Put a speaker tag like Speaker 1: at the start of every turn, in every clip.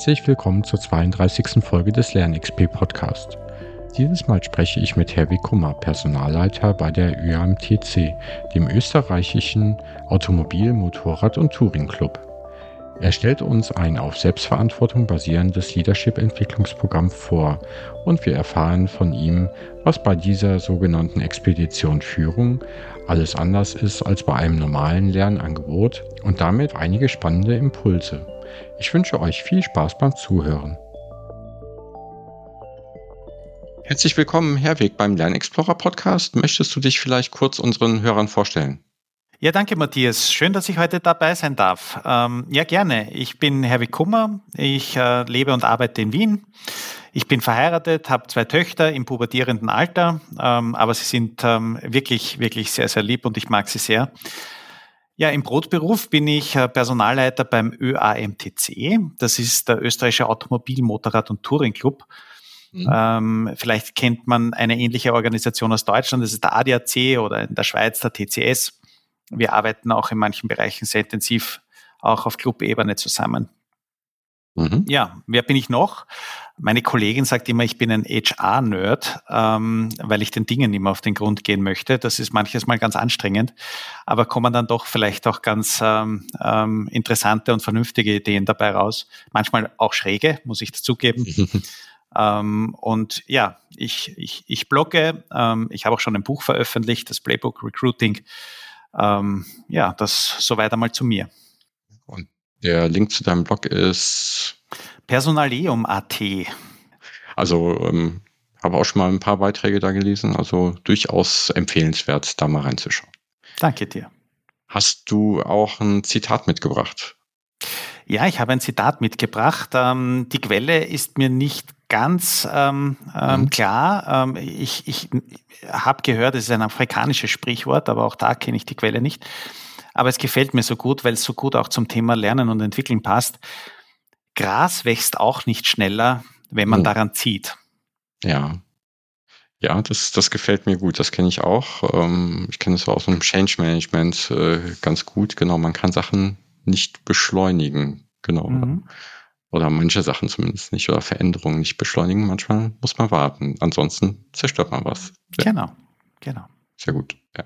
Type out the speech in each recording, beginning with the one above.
Speaker 1: Herzlich willkommen zur 32. Folge des LernXP Podcast. Dieses Mal spreche ich mit Herwig Kummer, Personalleiter bei der ÖAMTC, dem österreichischen Automobil-, Motorrad- und Touring-Club. Er stellt uns ein auf Selbstverantwortung basierendes Leadership-Entwicklungsprogramm vor und wir erfahren von ihm, was bei dieser sogenannten Expedition Führung alles anders ist als bei einem normalen Lernangebot und damit einige spannende Impulse. Ich wünsche euch viel Spaß beim Zuhören. Herzlich willkommen, Herweg, beim Lernexplorer Podcast. Möchtest du dich vielleicht kurz unseren Hörern vorstellen?
Speaker 2: Ja, danke, Matthias. Schön, dass ich heute dabei sein darf. Ähm, ja, gerne. Ich bin Herwig Kummer. Ich äh, lebe und arbeite in Wien. Ich bin verheiratet, habe zwei Töchter im pubertierenden Alter, ähm, aber sie sind ähm, wirklich, wirklich sehr, sehr lieb und ich mag sie sehr. Ja, im Brotberuf bin ich äh, Personalleiter beim ÖAMTC. Das ist der österreichische Automobil-, Motorrad- und Touring-Club. Mhm. Ähm, vielleicht kennt man eine ähnliche Organisation aus Deutschland, das ist der ADAC oder in der Schweiz der TCS. Wir arbeiten auch in manchen Bereichen sehr intensiv auch auf Clubebene zusammen. Mhm. Ja, wer bin ich noch? Meine Kollegin sagt immer, ich bin ein HR-Nerd, ähm, weil ich den Dingen immer auf den Grund gehen möchte. Das ist manches Mal ganz anstrengend, aber kommen dann doch vielleicht auch ganz ähm, ähm, interessante und vernünftige Ideen dabei raus. Manchmal auch schräge, muss ich dazugeben. Ähm, und ja, ich, ich, ich blogge, ähm, ich habe auch schon ein Buch veröffentlicht, das Playbook Recruiting. Ähm, ja, das soweit einmal zu mir.
Speaker 1: Und der Link zu deinem Blog ist
Speaker 2: Personaleum.at.
Speaker 1: Also ähm, habe auch schon mal ein paar Beiträge da gelesen, also durchaus empfehlenswert, da mal reinzuschauen.
Speaker 2: Danke dir.
Speaker 1: Hast du auch ein Zitat mitgebracht?
Speaker 2: Ja, ich habe ein Zitat mitgebracht. Ähm, die Quelle ist mir nicht ganz ähm, ähm, mhm. klar. Ähm, ich ich habe gehört, es ist ein afrikanisches Sprichwort, aber auch da kenne ich die Quelle nicht. Aber es gefällt mir so gut, weil es so gut auch zum Thema Lernen und Entwickeln passt. Gras wächst auch nicht schneller, wenn man mhm. daran zieht.
Speaker 1: Ja. Ja, das, das gefällt mir gut. Das kenne ich auch. Ähm, ich kenne es auch aus dem Change Management äh, ganz gut. Genau, man kann Sachen nicht beschleunigen. Genau. Mhm. Oder manche Sachen zumindest nicht. Oder Veränderungen nicht beschleunigen. Manchmal muss man warten. Ansonsten zerstört man was.
Speaker 2: Genau, genau.
Speaker 1: Sehr gut. Ja.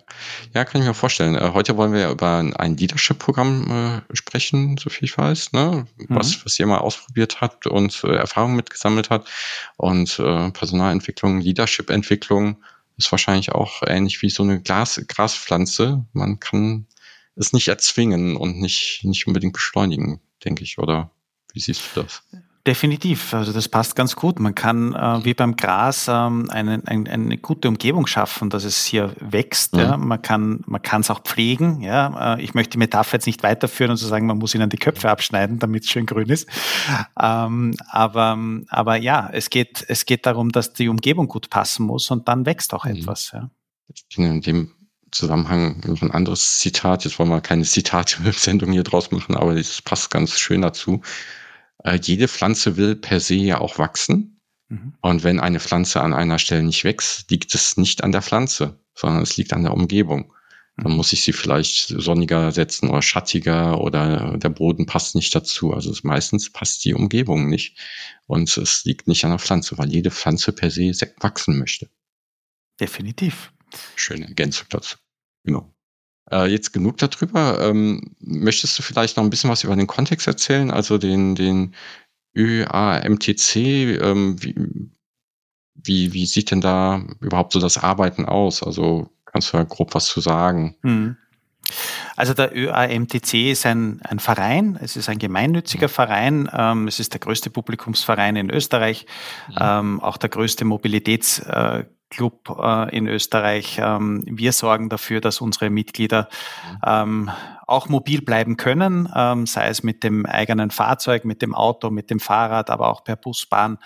Speaker 1: ja, kann ich mir vorstellen. Äh, heute wollen wir ja über ein Leadership-Programm äh, sprechen, so viel ich weiß, ne? Mhm. was, was ihr mal ausprobiert habt und äh, Erfahrungen mitgesammelt hat. Und äh, Personalentwicklung, Leadership-Entwicklung ist wahrscheinlich auch ähnlich wie so eine Glas, Graspflanze. Man kann es nicht erzwingen und nicht, nicht unbedingt beschleunigen, denke ich, oder wie siehst du das?
Speaker 2: Definitiv, also das passt ganz gut. Man kann äh, wie beim Gras ähm, eine, eine, eine gute Umgebung schaffen, dass es hier wächst. Mhm. Ja. Man kann man kann es auch pflegen. Ja. Äh, ich möchte die Metapher jetzt nicht weiterführen und zu so sagen, man muss ihnen die Köpfe abschneiden, damit es schön grün ist. Ähm, aber, aber ja, es geht, es geht darum, dass die Umgebung gut passen muss und dann wächst auch mhm. etwas. Ja.
Speaker 1: In dem Zusammenhang noch ein anderes Zitat. Jetzt wollen wir keine Zitate-Sendung hier draus machen, aber das passt ganz schön dazu äh, jede Pflanze will per se ja auch wachsen. Mhm. Und wenn eine Pflanze an einer Stelle nicht wächst, liegt es nicht an der Pflanze, sondern es liegt an der Umgebung. Dann mhm. muss ich sie vielleicht sonniger setzen oder schattiger oder der Boden passt nicht dazu. Also meistens passt die Umgebung nicht. Und es liegt nicht an der Pflanze, weil jede Pflanze per se wachsen möchte.
Speaker 2: Definitiv.
Speaker 1: Schöne Ergänzung dazu. Genau. Äh, jetzt genug darüber. Ähm, möchtest du vielleicht noch ein bisschen was über den Kontext erzählen, also den, den ÖAMTC? Ähm, wie, wie, wie sieht denn da überhaupt so das Arbeiten aus? Also kannst du da grob was zu sagen?
Speaker 2: Mhm. Also der ÖAMTC ist ein, ein Verein, es ist ein gemeinnütziger Verein, ähm, es ist der größte Publikumsverein in Österreich, mhm. ähm, auch der größte Mobilitäts- äh, Club äh, in Österreich. Ähm, wir sorgen dafür, dass unsere Mitglieder mhm. ähm, auch mobil bleiben können, ähm, sei es mit dem eigenen Fahrzeug, mit dem Auto, mit dem Fahrrad, aber auch per Bus, Bahn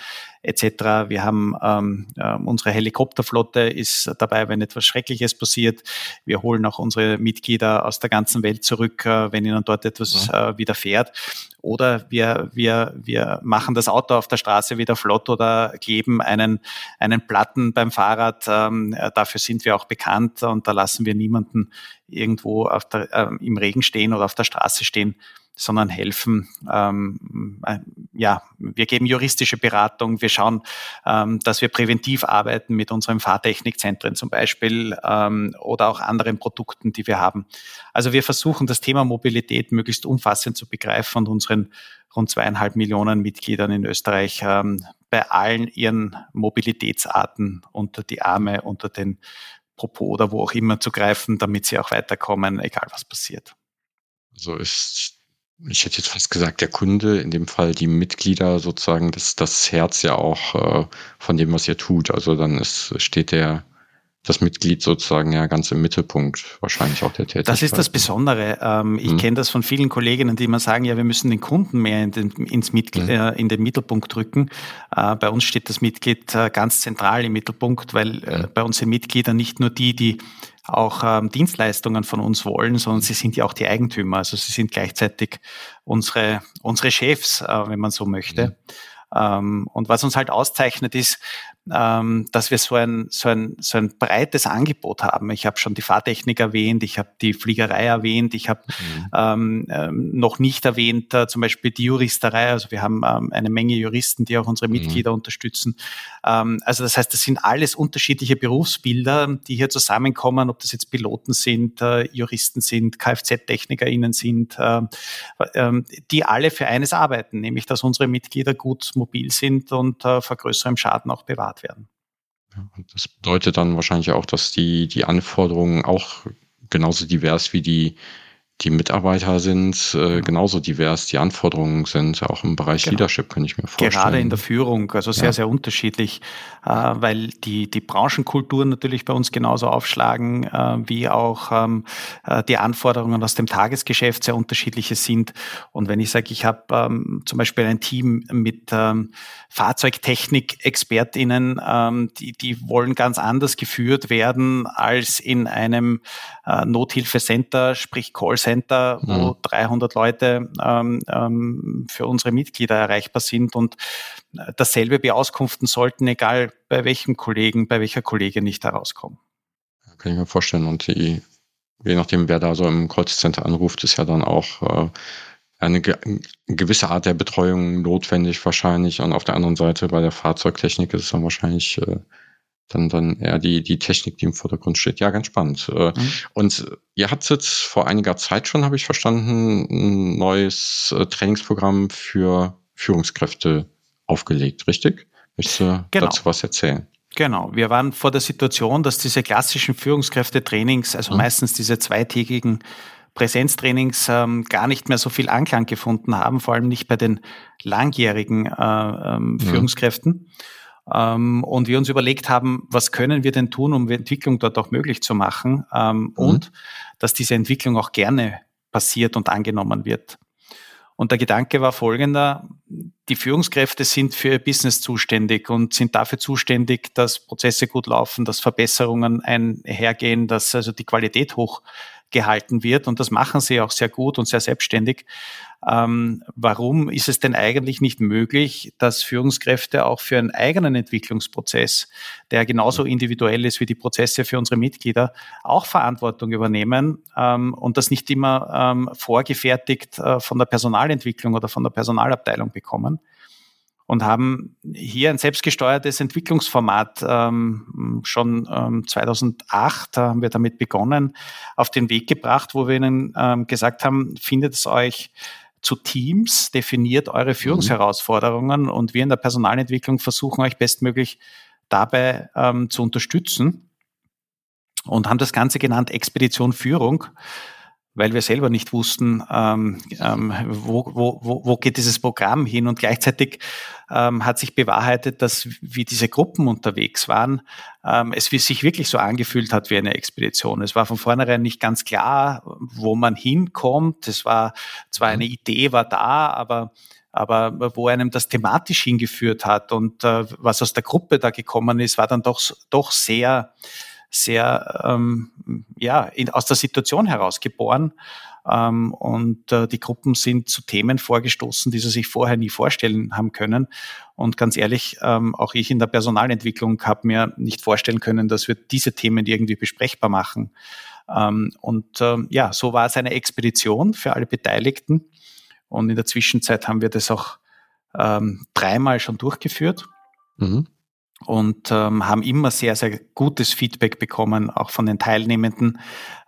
Speaker 2: etc. Wir haben ähm, äh, unsere Helikopterflotte ist dabei, wenn etwas Schreckliches passiert. Wir holen auch unsere Mitglieder aus der ganzen Welt zurück, äh, wenn ihnen dort etwas ja. äh, widerfährt. Oder wir, wir, wir machen das Auto auf der Straße wieder flott oder kleben einen, einen Platten beim Fahrrad. Ähm, dafür sind wir auch bekannt und da lassen wir niemanden irgendwo der, äh, im Regen stehen oder auf der Straße stehen, sondern helfen ähm, äh, ja, wir geben juristische Beratung, wir schauen, ähm, dass wir präventiv arbeiten mit unseren Fahrtechnikzentren zum Beispiel ähm, oder auch anderen Produkten, die wir haben. Also wir versuchen das Thema Mobilität möglichst umfassend zu begreifen und unseren rund zweieinhalb Millionen Mitgliedern in Österreich ähm, bei allen ihren Mobilitätsarten unter die Arme, unter den Popo oder wo auch immer zu greifen, damit sie auch weiterkommen, egal was passiert.
Speaker 1: So ist ich hätte jetzt fast gesagt, der Kunde, in dem Fall die Mitglieder sozusagen, das, das Herz ja auch äh, von dem, was ihr tut. Also dann ist, steht der, das Mitglied sozusagen ja ganz im Mittelpunkt wahrscheinlich auch der Tätigkeit.
Speaker 2: Das ist das Besondere. Ähm, ich hm. kenne das von vielen Kolleginnen, die immer sagen, ja, wir müssen den Kunden mehr in den, ins Mitglied, hm. äh, in den Mittelpunkt rücken. Äh, bei uns steht das Mitglied äh, ganz zentral im Mittelpunkt, weil äh, hm. bei uns sind Mitglieder nicht nur die, die auch ähm, Dienstleistungen von uns wollen, sondern sie sind ja auch die Eigentümer. Also sie sind gleichzeitig unsere, unsere Chefs, äh, wenn man so möchte. Mhm. Ähm, und was uns halt auszeichnet, ist, ähm, dass wir so ein, so, ein, so ein breites Angebot haben. Ich habe schon die Fahrtechnik erwähnt, ich habe die Fliegerei erwähnt, ich habe mhm. ähm, ähm, noch nicht erwähnt, äh, zum Beispiel die Juristerei. Also wir haben ähm, eine Menge Juristen, die auch unsere mhm. Mitglieder mhm. unterstützen. Ähm, also das heißt, das sind alles unterschiedliche Berufsbilder, die hier zusammenkommen, ob das jetzt Piloten sind, äh, Juristen sind, Kfz-TechnikerInnen sind, äh, äh, die alle für eines arbeiten, nämlich dass unsere Mitglieder gut mobil sind und äh, vor größerem Schaden auch bewahrt bewahrt werden.
Speaker 1: Ja, das bedeutet dann wahrscheinlich auch, dass die, die Anforderungen auch genauso divers wie die, die Mitarbeiter sind äh, genauso divers, die Anforderungen sind, auch im Bereich genau. Leadership, kann ich mir vorstellen.
Speaker 2: Gerade in der Führung, also sehr, ja. sehr unterschiedlich, äh, weil die, die Branchenkulturen natürlich bei uns genauso aufschlagen, äh, wie auch ähm, äh, die Anforderungen aus dem Tagesgeschäft sehr unterschiedliche sind. Und wenn ich sage, ich habe ähm, zum Beispiel ein Team mit ähm, Fahrzeugtechnik-ExpertInnen, ähm, die, die wollen ganz anders geführt werden als in einem äh, Nothilfecenter, sprich Callcenter, mhm. wo 300 Leute ähm, ähm, für unsere Mitglieder erreichbar sind und äh, dasselbe beauskunften sollten, egal bei welchem Kollegen, bei welcher Kollegin nicht herauskommen.
Speaker 1: Kann ich mir vorstellen. Und die, je nachdem, wer da so im Callcenter anruft, ist ja dann auch äh, eine, eine gewisse Art der Betreuung notwendig wahrscheinlich. Und auf der anderen Seite bei der Fahrzeugtechnik ist es dann wahrscheinlich äh, dann, dann eher die, die Technik, die im Vordergrund steht. Ja, ganz spannend. Äh, mhm. Und ihr habt jetzt vor einiger Zeit schon, habe ich verstanden, ein neues äh, Trainingsprogramm für Führungskräfte aufgelegt, richtig? Möchtest du genau. dazu was erzählen?
Speaker 2: Genau. Wir waren vor der Situation, dass diese klassischen Führungskräfte-Trainings, also mhm. meistens diese zweitägigen Präsenztrainings ähm, gar nicht mehr so viel Anklang gefunden haben, vor allem nicht bei den langjährigen äh, ähm, mhm. Führungskräften. Ähm, und wir uns überlegt haben, was können wir denn tun, um die Entwicklung dort auch möglich zu machen ähm, mhm. und dass diese Entwicklung auch gerne passiert und angenommen wird. Und der Gedanke war folgender, die Führungskräfte sind für ihr Business zuständig und sind dafür zuständig, dass Prozesse gut laufen, dass Verbesserungen einhergehen, dass also die Qualität hoch gehalten wird. Und das machen sie auch sehr gut und sehr selbstständig. Ähm, warum ist es denn eigentlich nicht möglich, dass Führungskräfte auch für einen eigenen Entwicklungsprozess, der genauso individuell ist wie die Prozesse für unsere Mitglieder, auch Verantwortung übernehmen ähm, und das nicht immer ähm, vorgefertigt äh, von der Personalentwicklung oder von der Personalabteilung bekommen? Und haben hier ein selbstgesteuertes Entwicklungsformat ähm, schon ähm, 2008 äh, haben wir damit begonnen, auf den Weg gebracht, wo wir ihnen ähm, gesagt haben, findet es euch zu Teams, definiert eure mhm. Führungsherausforderungen mhm. und wir in der Personalentwicklung versuchen euch bestmöglich dabei ähm, zu unterstützen und haben das Ganze genannt Expedition Führung weil wir selber nicht wussten, ähm, ähm, wo, wo, wo geht dieses Programm hin. Und gleichzeitig ähm, hat sich bewahrheitet, dass wie diese Gruppen unterwegs waren, ähm, es sich wirklich so angefühlt hat wie eine Expedition. Es war von vornherein nicht ganz klar, wo man hinkommt. Es war zwar eine Idee, war da, aber aber wo einem das thematisch hingeführt hat und äh, was aus der Gruppe da gekommen ist, war dann doch, doch sehr sehr ähm, ja, in, aus der Situation heraus geboren. Ähm, und äh, die Gruppen sind zu Themen vorgestoßen, die sie sich vorher nie vorstellen haben können. Und ganz ehrlich, ähm, auch ich in der Personalentwicklung habe mir nicht vorstellen können, dass wir diese Themen irgendwie besprechbar machen. Ähm, und ähm, ja, so war es eine Expedition für alle Beteiligten. Und in der Zwischenzeit haben wir das auch ähm, dreimal schon durchgeführt. Mhm und ähm, haben immer sehr, sehr gutes Feedback bekommen, auch von den Teilnehmenden,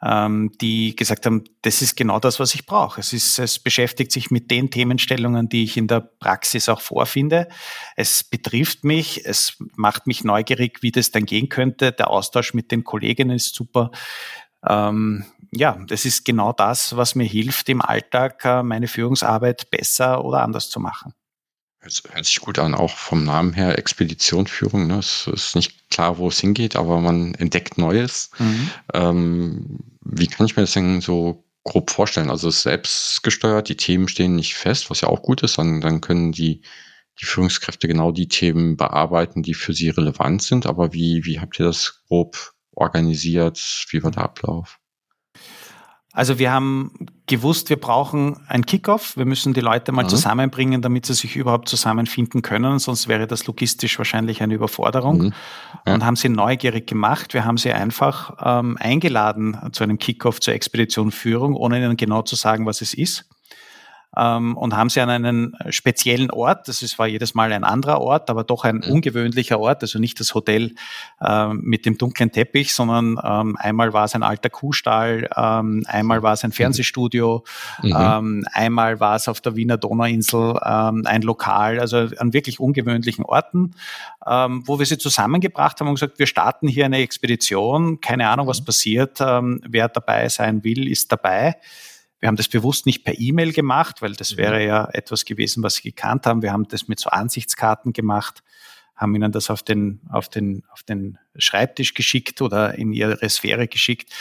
Speaker 2: ähm, die gesagt haben, das ist genau das, was ich brauche. Es, ist, es beschäftigt sich mit den Themenstellungen, die ich in der Praxis auch vorfinde. Es betrifft mich, es macht mich neugierig, wie das dann gehen könnte. Der Austausch mit den Kolleginnen ist super. Ähm, ja, das ist genau das, was mir hilft, im Alltag äh, meine Führungsarbeit besser oder anders zu machen.
Speaker 1: Hört sich gut an, auch vom Namen her Expeditionführung. Ne? Es ist nicht klar, wo es hingeht, aber man entdeckt Neues. Mhm. Ähm, wie kann ich mir das denn so grob vorstellen? Also es ist selbst gesteuert, die Themen stehen nicht fest, was ja auch gut ist. Dann, dann können die, die Führungskräfte genau die Themen bearbeiten, die für sie relevant sind. Aber wie, wie habt ihr das grob organisiert? Wie war der Ablauf?
Speaker 2: Also wir haben gewusst, wir brauchen ein Kickoff. Wir müssen die Leute mal mhm. zusammenbringen, damit sie sich überhaupt zusammenfinden können. Sonst wäre das logistisch wahrscheinlich eine Überforderung. Mhm. Ja. Und haben sie neugierig gemacht. Wir haben sie einfach ähm, eingeladen zu einem Kickoff zur Expedition Führung, ohne ihnen genau zu sagen, was es ist ähm, und haben sie an einen speziellen Ort, das ist, war jedes Mal ein anderer Ort, aber doch ein mhm. ungewöhnlicher Ort, also nicht das Hotel ähm, mit dem dunklen Teppich, sondern ähm, einmal war es ein alter Kuhstall, ähm, einmal war es ein Fernsehstudio, mhm. Ähm, einmal war es auf der Wiener Donauinsel ähm, ein Lokal, also an wirklich ungewöhnlichen Orten, wo wir sie zusammengebracht haben und gesagt, wir starten hier eine Expedition, keine Ahnung, was mhm. passiert, wer dabei sein will, ist dabei. Wir haben das bewusst nicht per E-Mail gemacht, weil das wäre mhm. ja etwas gewesen, was Sie gekannt haben. Wir haben das mit so Ansichtskarten gemacht, haben Ihnen das auf den, auf den, auf den Schreibtisch geschickt oder in Ihre Sphäre geschickt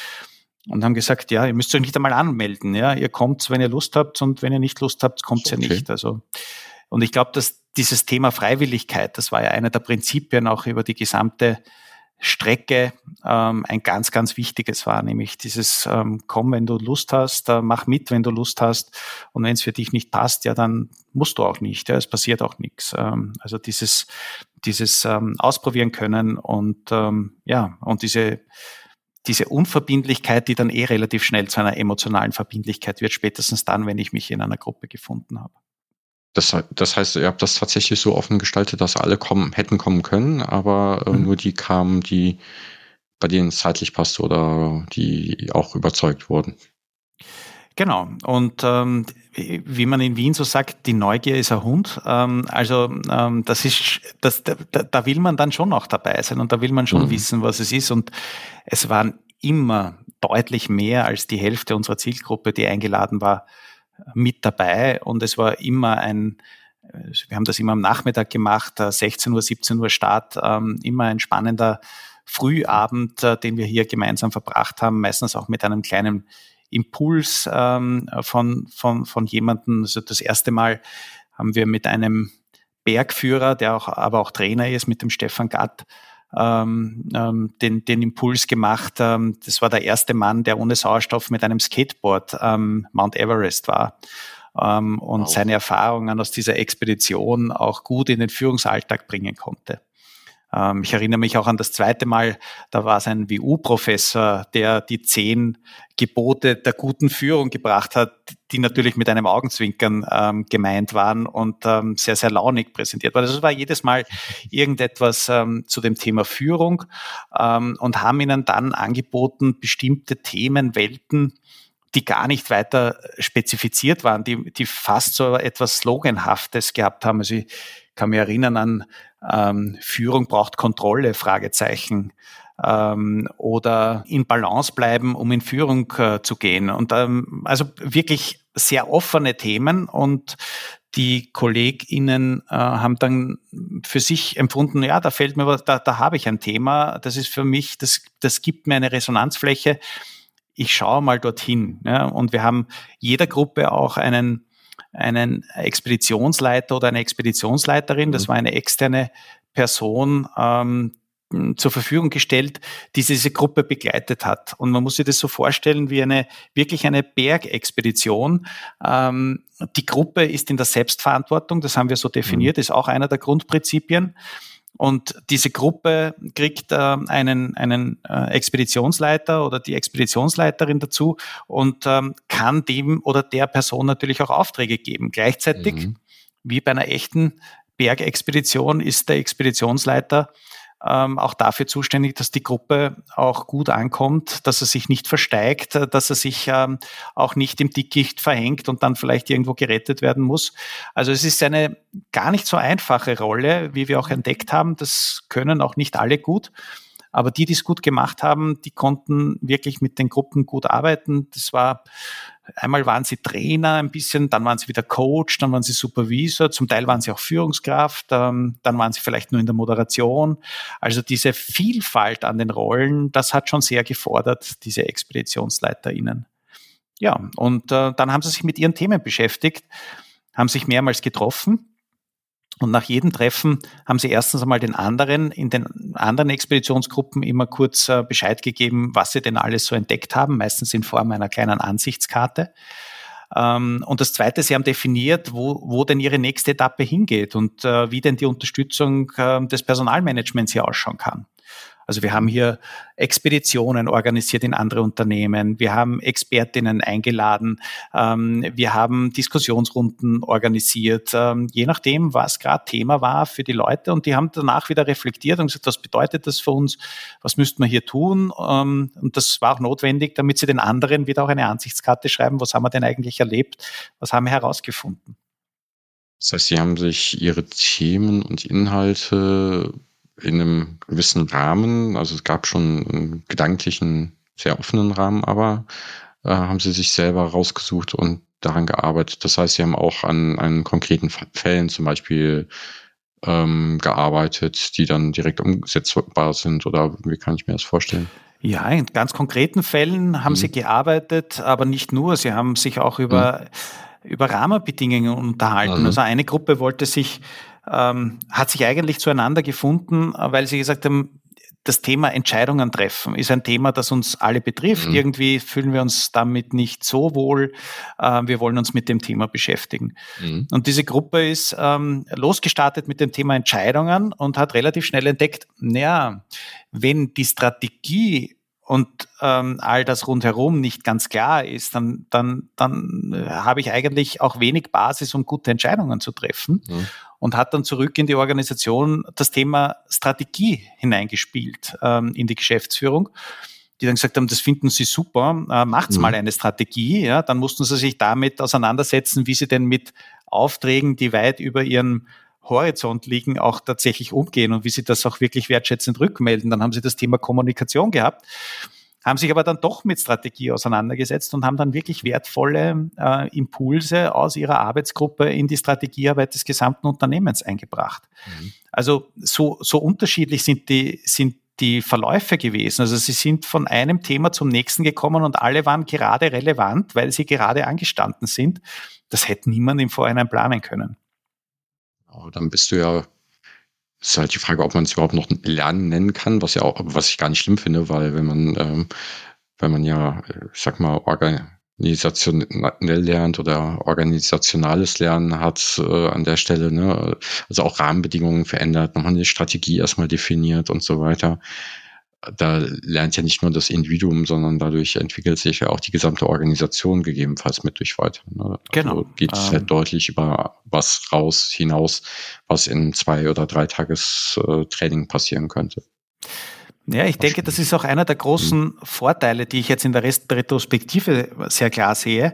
Speaker 2: und haben gesagt, ja, ihr müsst euch nicht einmal anmelden. Ja, ihr kommt, wenn ihr Lust habt und wenn ihr nicht Lust habt, kommt okay. ja nicht. Also, und ich glaube, dass dieses Thema Freiwilligkeit, das war ja einer der Prinzipien auch über die gesamte Strecke ähm, ein ganz, ganz wichtiges war, nämlich dieses ähm, komm, wenn du Lust hast, äh, mach mit, wenn du Lust hast und wenn es für dich nicht passt, ja, dann musst du auch nicht, ja, es passiert auch nichts. Ähm, also dieses, dieses ähm, Ausprobieren können und ähm, ja, und diese diese Unverbindlichkeit, die dann eh relativ schnell zu einer emotionalen Verbindlichkeit wird, spätestens dann, wenn ich mich in einer Gruppe gefunden habe.
Speaker 1: Das, das heißt, ihr habt das tatsächlich so offen gestaltet, dass alle kommen, hätten kommen können, aber äh, mhm. nur die kamen, die bei denen es zeitlich passte oder die auch überzeugt wurden.
Speaker 2: Genau. Und ähm, wie man in Wien so sagt, die Neugier ist ein Hund. Ähm, also ähm, das ist, das, da, da, will man dann schon auch dabei sein und da will man schon mhm. wissen, was es ist. Und es waren immer deutlich mehr als die Hälfte unserer Zielgruppe, die eingeladen war, mit dabei und es war immer ein, wir haben das immer am Nachmittag gemacht, 16 Uhr, 17 Uhr Start, ähm, immer ein spannender Frühabend, äh, den wir hier gemeinsam verbracht haben, meistens auch mit einem kleinen Impuls ähm, von, von, von jemandem. Also das erste Mal haben wir mit einem Bergführer, der auch, aber auch Trainer ist, mit dem Stefan Gatt, ähm, ähm, den, den Impuls gemacht. Ähm, das war der erste Mann, der ohne Sauerstoff mit einem Skateboard ähm, Mount Everest war. Ähm, und wow. seine Erfahrungen aus dieser Expedition auch gut in den Führungsalltag bringen konnte. Ähm, ich erinnere mich auch an das zweite Mal, da war es ein WU-Professor, der die zehn Gebote der guten Führung gebracht hat, die natürlich mit einem Augenzwinkern ähm, gemeint waren und ähm, sehr, sehr launig präsentiert waren. Also es war jedes Mal irgendetwas ähm, zu dem Thema Führung ähm, und haben ihnen dann angeboten, bestimmte Themenwelten die gar nicht weiter spezifiziert waren, die, die fast so etwas Sloganhaftes gehabt haben. Also ich kann mich erinnern an ähm, Führung braucht Kontrolle, Fragezeichen. Ähm, oder in Balance bleiben, um in Führung äh, zu gehen. Und ähm, also wirklich sehr offene Themen und die KollegInnen äh, haben dann für sich empfunden, ja, da fällt mir da, da habe ich ein Thema, das ist für mich, das, das gibt mir eine Resonanzfläche. Ich schaue mal dorthin. Ja, und wir haben jeder Gruppe auch einen einen Expeditionsleiter oder eine Expeditionsleiterin, das mhm. war eine externe Person, ähm, zur Verfügung gestellt, die diese Gruppe begleitet hat. Und man muss sich das so vorstellen wie eine wirklich eine Bergexpedition. Ähm, die Gruppe ist in der Selbstverantwortung, das haben wir so definiert, mhm. ist auch einer der Grundprinzipien. Und diese Gruppe kriegt äh, einen, einen äh, Expeditionsleiter oder die Expeditionsleiterin dazu und ähm, kann dem oder der Person natürlich auch Aufträge geben. Gleichzeitig mhm. wie bei einer echten Bergexpedition ist der Expeditionsleiter ähm, auch dafür zuständig, dass die Gruppe auch gut ankommt, dass er sich nicht versteigt, dass er sich ähm, auch nicht im Dickicht verhängt und dann vielleicht irgendwo gerettet werden muss. Also es ist eine gar nicht so einfache Rolle, wie wir auch entdeckt haben. Das können auch nicht alle gut. Aber die, die es gut gemacht haben, die konnten wirklich mit den Gruppen gut arbeiten. Das war Einmal waren sie Trainer ein bisschen, dann waren sie wieder Coach, dann waren sie Supervisor, zum Teil waren sie auch Führungskraft, ähm, dann waren sie vielleicht nur in der Moderation. Also diese Vielfalt an den Rollen, das hat schon sehr gefordert, diese ExpeditionsleiterInnen. Ja, und äh, dann haben sie sich mit ihren Themen beschäftigt, haben sich mehrmals getroffen und nach jedem Treffen haben sie erstens einmal den anderen in den anderen Expeditionsgruppen immer kurz äh, Bescheid gegeben, was sie denn alles so entdeckt haben, meistens in Form einer kleinen Ansichtskarte. Ähm, und das Zweite, sie haben definiert, wo, wo denn ihre nächste Etappe hingeht und äh, wie denn die Unterstützung äh, des Personalmanagements hier ausschauen kann. Also wir haben hier Expeditionen organisiert in andere Unternehmen, wir haben Expertinnen eingeladen, ähm, wir haben Diskussionsrunden organisiert, ähm, je nachdem, was gerade Thema war für die Leute. Und die haben danach wieder reflektiert und gesagt, was bedeutet das für uns, was müssten wir hier tun? Ähm, und das war auch notwendig, damit sie den anderen wieder auch eine Ansichtskarte schreiben, was haben wir denn eigentlich erlebt, was haben wir herausgefunden.
Speaker 1: Das heißt, Sie haben sich Ihre Themen und Inhalte in einem gewissen Rahmen, also es gab schon einen gedanklichen, sehr offenen Rahmen, aber äh, haben sie sich selber rausgesucht und daran gearbeitet. Das heißt, sie haben auch an, an konkreten Fällen zum Beispiel ähm, gearbeitet, die dann direkt umsetzbar sind oder wie kann ich mir das vorstellen?
Speaker 2: Ja, in ganz konkreten Fällen haben mhm. sie gearbeitet, aber nicht nur. Sie haben sich auch über, mhm. über Rahmenbedingungen unterhalten. Mhm. Also eine Gruppe wollte sich ähm, hat sich eigentlich zueinander gefunden, weil sie gesagt haben, das Thema Entscheidungen treffen ist ein Thema, das uns alle betrifft. Mhm. Irgendwie fühlen wir uns damit nicht so wohl. Äh, wir wollen uns mit dem Thema beschäftigen. Mhm. Und diese Gruppe ist ähm, losgestartet mit dem Thema Entscheidungen und hat relativ schnell entdeckt, naja, wenn die Strategie und ähm, all das rundherum nicht ganz klar ist, dann, dann, dann äh, habe ich eigentlich auch wenig Basis, um gute Entscheidungen zu treffen. Mhm. Und hat dann zurück in die Organisation das Thema Strategie hineingespielt ähm, in die Geschäftsführung die dann gesagt haben, das finden sie super, äh, macht's mhm. mal eine Strategie. Ja, dann mussten sie sich damit auseinandersetzen, wie sie denn mit Aufträgen, die weit über ihren Horizont liegen, auch tatsächlich umgehen und wie sie das auch wirklich wertschätzend rückmelden. Dann haben sie das Thema Kommunikation gehabt, haben sich aber dann doch mit Strategie auseinandergesetzt und haben dann wirklich wertvolle äh, Impulse aus ihrer Arbeitsgruppe in die Strategiearbeit des gesamten Unternehmens eingebracht. Mhm. Also so, so unterschiedlich sind die, sind die Verläufe gewesen. Also sie sind von einem Thema zum nächsten gekommen und alle waren gerade relevant, weil sie gerade angestanden sind. Das hätte niemand im Vorhinein planen können.
Speaker 1: Aber dann bist du ja, ist halt die Frage, ob man es überhaupt noch Lernen nennen kann, was ja auch, was ich gar nicht schlimm finde, weil wenn man, ähm, wenn man ja, ich sag mal, organisationell lernt oder organisationales Lernen hat äh, an der Stelle, ne, also auch Rahmenbedingungen verändert, nochmal eine Strategie erstmal definiert und so weiter da lernt ja nicht nur das Individuum, sondern dadurch entwickelt sich ja auch die gesamte Organisation gegebenenfalls mit durch weiter. Ne? Also
Speaker 2: genau.
Speaker 1: Also geht es halt ähm, halt deutlich über was raus hinaus, was in zwei oder drei Tages äh, Training passieren könnte.
Speaker 2: Ja, ich denke, das ist auch einer der großen mhm. Vorteile, die ich jetzt in der Retrospektive sehr klar sehe.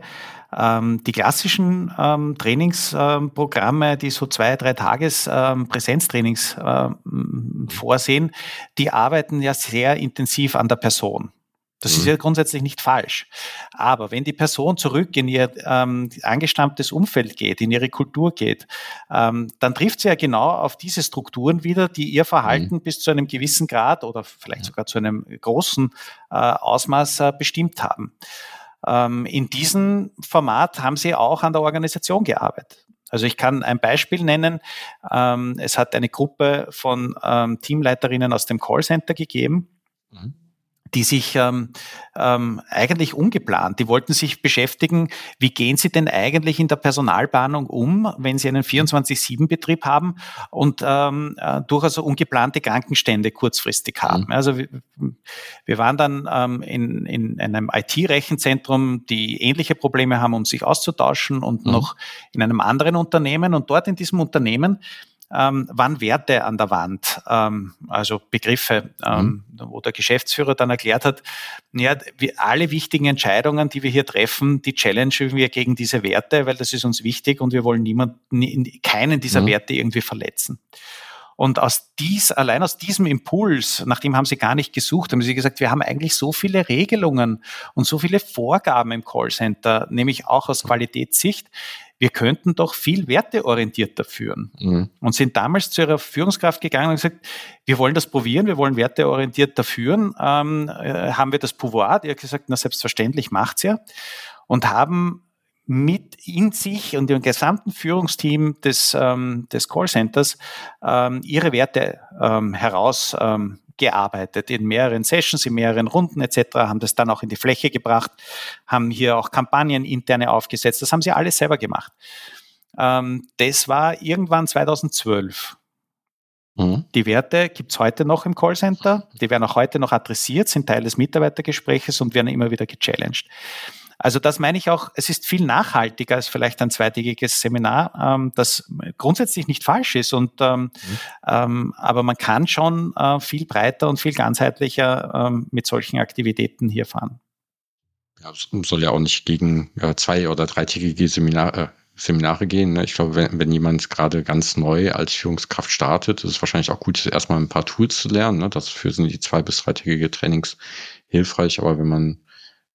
Speaker 2: Ähm, die klassischen ähm, Trainingsprogramme, die so zwei, drei Tages ähm, Präsenztrainings ähm, vorsehen, die arbeiten ja sehr intensiv an der Person. Das mhm. ist ja grundsätzlich nicht falsch. Aber wenn die Person zurück in ihr ähm, angestammtes Umfeld geht, in ihre Kultur geht, ähm, dann trifft sie ja genau auf diese Strukturen wieder, die ihr Verhalten mhm. bis zu einem gewissen Grad oder vielleicht sogar zu einem großen äh, Ausmaß äh, bestimmt haben. Ähm, in diesem Format haben sie auch an der Organisation gearbeitet. Also ich kann ein Beispiel nennen. Ähm, es hat eine Gruppe von ähm, Teamleiterinnen aus dem Callcenter gegeben. Mhm die sich ähm, ähm, eigentlich ungeplant, die wollten sich beschäftigen, wie gehen sie denn eigentlich in der Personalplanung um, wenn sie einen 24-7-Betrieb haben und ähm, äh, durchaus ungeplante Krankenstände kurzfristig haben. Mhm. Also wir, wir, waren dann ähm, in, in einem IT-Rechenzentrum, die ähnliche Probleme haben, um sich auszutauschen und mhm. noch in einem anderen Unternehmen und dort in diesem Unternehmen ähm, waren Werte an der Wand, ähm, also Begriffe, ähm, mhm. wo der Geschäftsführer dann erklärt hat, ja, alle wichtigen Entscheidungen, die wir hier treffen, die challengen wir gegen diese Werte, weil das ist uns wichtig und wir wollen niemanden, keinen dieser mhm. Werte irgendwie verletzen. Und aus dies, allein aus diesem Impuls, nach dem haben sie gar nicht gesucht, haben sie gesagt, wir haben eigentlich so viele Regelungen und so viele Vorgaben im Callcenter, nämlich auch aus Qualitätssicht wir könnten doch viel werteorientierter führen. Mhm. Und sind damals zu ihrer Führungskraft gegangen und gesagt, wir wollen das probieren, wir wollen werteorientierter führen. Ähm, äh, haben wir das Pouvoir? Die hat gesagt, na selbstverständlich macht's ja. Und haben mit in sich und im gesamten Führungsteam des, ähm, des Callcenters ähm, ihre Werte ähm, heraus ähm, gearbeitet in mehreren Sessions, in mehreren Runden etc., haben das dann auch in die Fläche gebracht, haben hier auch Kampagnen interne aufgesetzt. Das haben sie alles selber gemacht. Ähm, das war irgendwann 2012. Mhm. Die Werte gibt es heute noch im Callcenter. Die werden auch heute noch adressiert, sind Teil des Mitarbeitergespräches und werden immer wieder gechallenged. Also das meine ich auch, es ist viel nachhaltiger als vielleicht ein zweitägiges Seminar, ähm, das grundsätzlich nicht falsch ist. Und, ähm, mhm. ähm, aber man kann schon äh, viel breiter und viel ganzheitlicher ähm, mit solchen Aktivitäten hier fahren.
Speaker 1: Ja, es soll ja auch nicht gegen ja, zwei- oder dreitägige Seminare, äh, Seminare gehen. Ne? Ich glaube, wenn, wenn jemand gerade ganz neu als Führungskraft startet, ist es wahrscheinlich auch gut, erstmal ein paar Tools zu lernen. Ne? Dafür sind die zwei- bis dreitägige Trainings hilfreich. Aber wenn man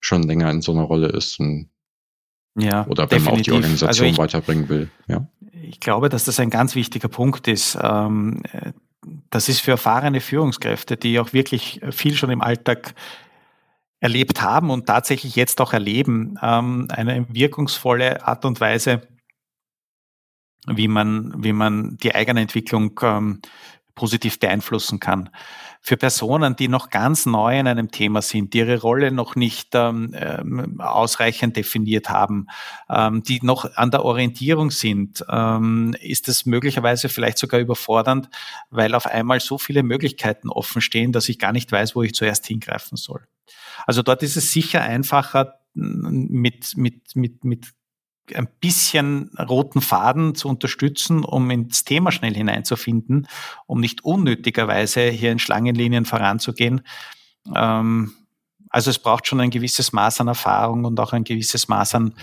Speaker 1: schon länger in so einer Rolle ist. Und, ja, oder wenn definitiv. man auch die Organisation also ich, weiterbringen will. Ja.
Speaker 2: Ich glaube, dass das ein ganz wichtiger Punkt ist. Ähm, das ist für erfahrene Führungskräfte, die auch wirklich viel schon im Alltag erlebt haben und tatsächlich jetzt auch erleben, ähm, eine wirkungsvolle Art und Weise, wie man, wie man die eigene Entwicklung ähm, positiv beeinflussen kann für Personen, die noch ganz neu in einem Thema sind, die ihre Rolle noch nicht ähm, ähm, ausreichend definiert haben, ähm, die noch an der Orientierung sind, ähm, ist es möglicherweise vielleicht sogar überfordernd, weil auf einmal so viele Möglichkeiten offen stehen, dass ich gar nicht weiß, wo ich zuerst hingreifen soll. Also dort ist es sicher einfacher, mit, mit, mit, mit ein bisschen roten Faden zu unterstützen, um ins Thema schnell hineinzufinden, um nicht unnötigerweise hier in Schlangenlinien voranzugehen. Ähm, also es braucht schon ein gewisses Maß an Erfahrung und auch ein gewisses Maß an,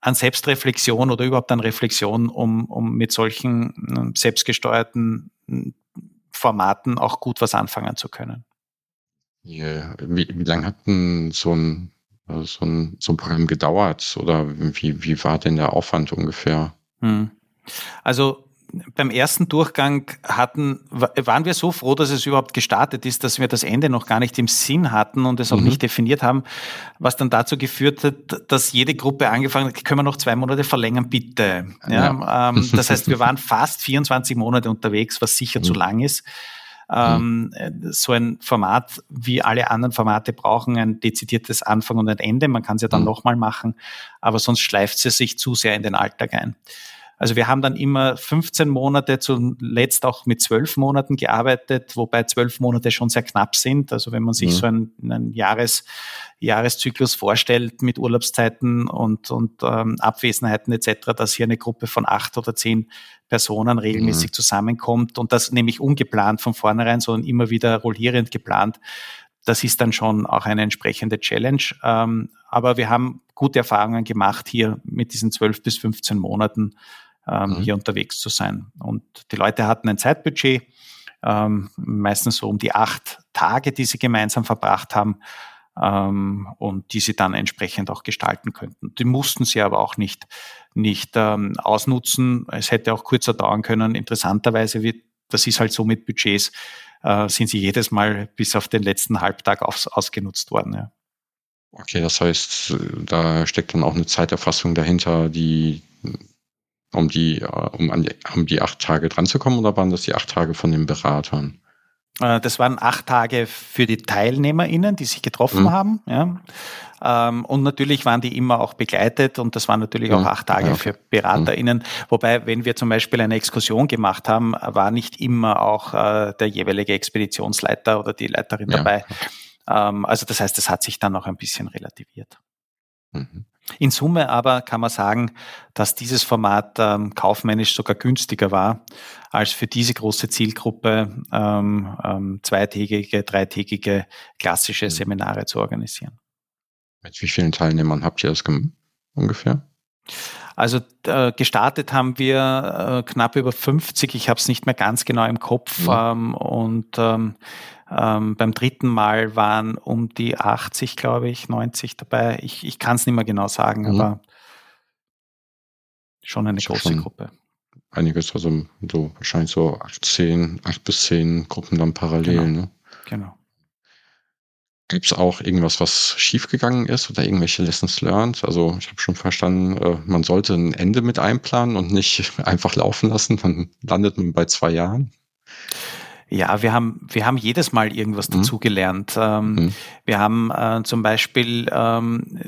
Speaker 2: an Selbstreflexion oder überhaupt an Reflexion, um, um mit solchen ähm, selbstgesteuerten hm, Formaten auch gut was anfangen zu können.
Speaker 1: Yeah. Wie, wie lange hat denn so ein also so ein, so ein Programm gedauert oder wie, wie war denn der Aufwand ungefähr? Hm.
Speaker 2: Also beim ersten Durchgang hatten, waren wir so froh, dass es überhaupt gestartet ist, dass wir das Ende noch gar nicht im Sinn hatten und es auch mhm. nicht definiert haben, was dann dazu geführt hat, dass jede Gruppe angefangen hat, können wir noch zwei Monate verlängern, bitte. Ja, ja. Ähm, das heißt, wir waren fast 24 Monate unterwegs, was sicher mhm. zu lang ist. Ähm, mhm. so ein Format wie alle anderen Formate brauchen ein dezidiertes Anfang und ein Ende. Man kann es ja dann mhm. nochmal machen, aber sonst schleift es sich zu sehr in den Alltag ein. Also wir haben dann immer 15 Monate, zuletzt auch mit 12 Monaten gearbeitet, wobei 12 Monate schon sehr knapp sind. Also wenn man sich mhm. so einen, einen Jahres, Jahreszyklus vorstellt mit Urlaubszeiten und, und ähm, Abwesenheiten etc., dass hier eine Gruppe von acht oder zehn Personen regelmäßig mhm. zusammenkommt und das nämlich ungeplant von vornherein, sondern immer wieder rollierend geplant. Das ist dann schon auch eine entsprechende Challenge. Ähm, aber wir haben gute Erfahrungen gemacht hier mit diesen 12 bis 15 Monaten ähm, mhm. hier unterwegs zu sein. Und die Leute hatten ein Zeitbudget, ähm, meistens so um die acht Tage, die sie gemeinsam verbracht haben ähm, und die sie dann entsprechend auch gestalten könnten. Die mussten sie aber auch nicht, nicht ähm, ausnutzen. Es hätte auch kürzer dauern können. Interessanterweise, wie, das ist halt so mit Budgets, äh, sind sie jedes Mal bis auf den letzten Halbtag aus, ausgenutzt worden. Ja.
Speaker 1: Okay, das heißt, da steckt dann auch eine Zeiterfassung dahinter, die um die, äh, um an die, um die acht Tage dran zu kommen, oder waren das die acht Tage von den Beratern?
Speaker 2: Äh, das waren acht Tage für die TeilnehmerInnen, die sich getroffen mhm. haben. Ja. Ähm, und natürlich waren die immer auch begleitet und das waren natürlich auch acht Tage ja. für BeraterInnen. Mhm. Wobei, wenn wir zum Beispiel eine Exkursion gemacht haben, war nicht immer auch äh, der jeweilige Expeditionsleiter oder die Leiterin ja. dabei. Ähm, also das heißt, es hat sich dann noch ein bisschen relativiert. Mhm. In Summe aber kann man sagen, dass dieses Format ähm, kaufmännisch sogar günstiger war, als für diese große Zielgruppe ähm, ähm, zweitägige, dreitägige klassische mhm. Seminare zu organisieren.
Speaker 1: Mit wie vielen Teilnehmern habt ihr das ungefähr?
Speaker 2: Also äh, gestartet haben wir äh, knapp über 50, ich habe es nicht mehr ganz genau im Kopf. Ja. Ähm, und ähm, ähm, beim dritten Mal waren um die 80, glaube ich, 90 dabei. Ich, ich kann es nicht mehr genau sagen, mhm. aber schon eine große schon Gruppe.
Speaker 1: Einiges, also so wahrscheinlich so 8, 10, 8 bis 10 Gruppen dann parallel.
Speaker 2: Genau.
Speaker 1: Ne?
Speaker 2: genau.
Speaker 1: Gibt es auch irgendwas, was schiefgegangen ist oder irgendwelche Lessons learned? Also ich habe schon verstanden, äh, man sollte ein Ende mit einplanen und nicht einfach laufen lassen, dann landet man bei zwei Jahren.
Speaker 2: Ja, wir haben, wir haben jedes Mal irgendwas mhm. dazugelernt. Ähm, mhm. Wir haben äh, zum Beispiel, ähm,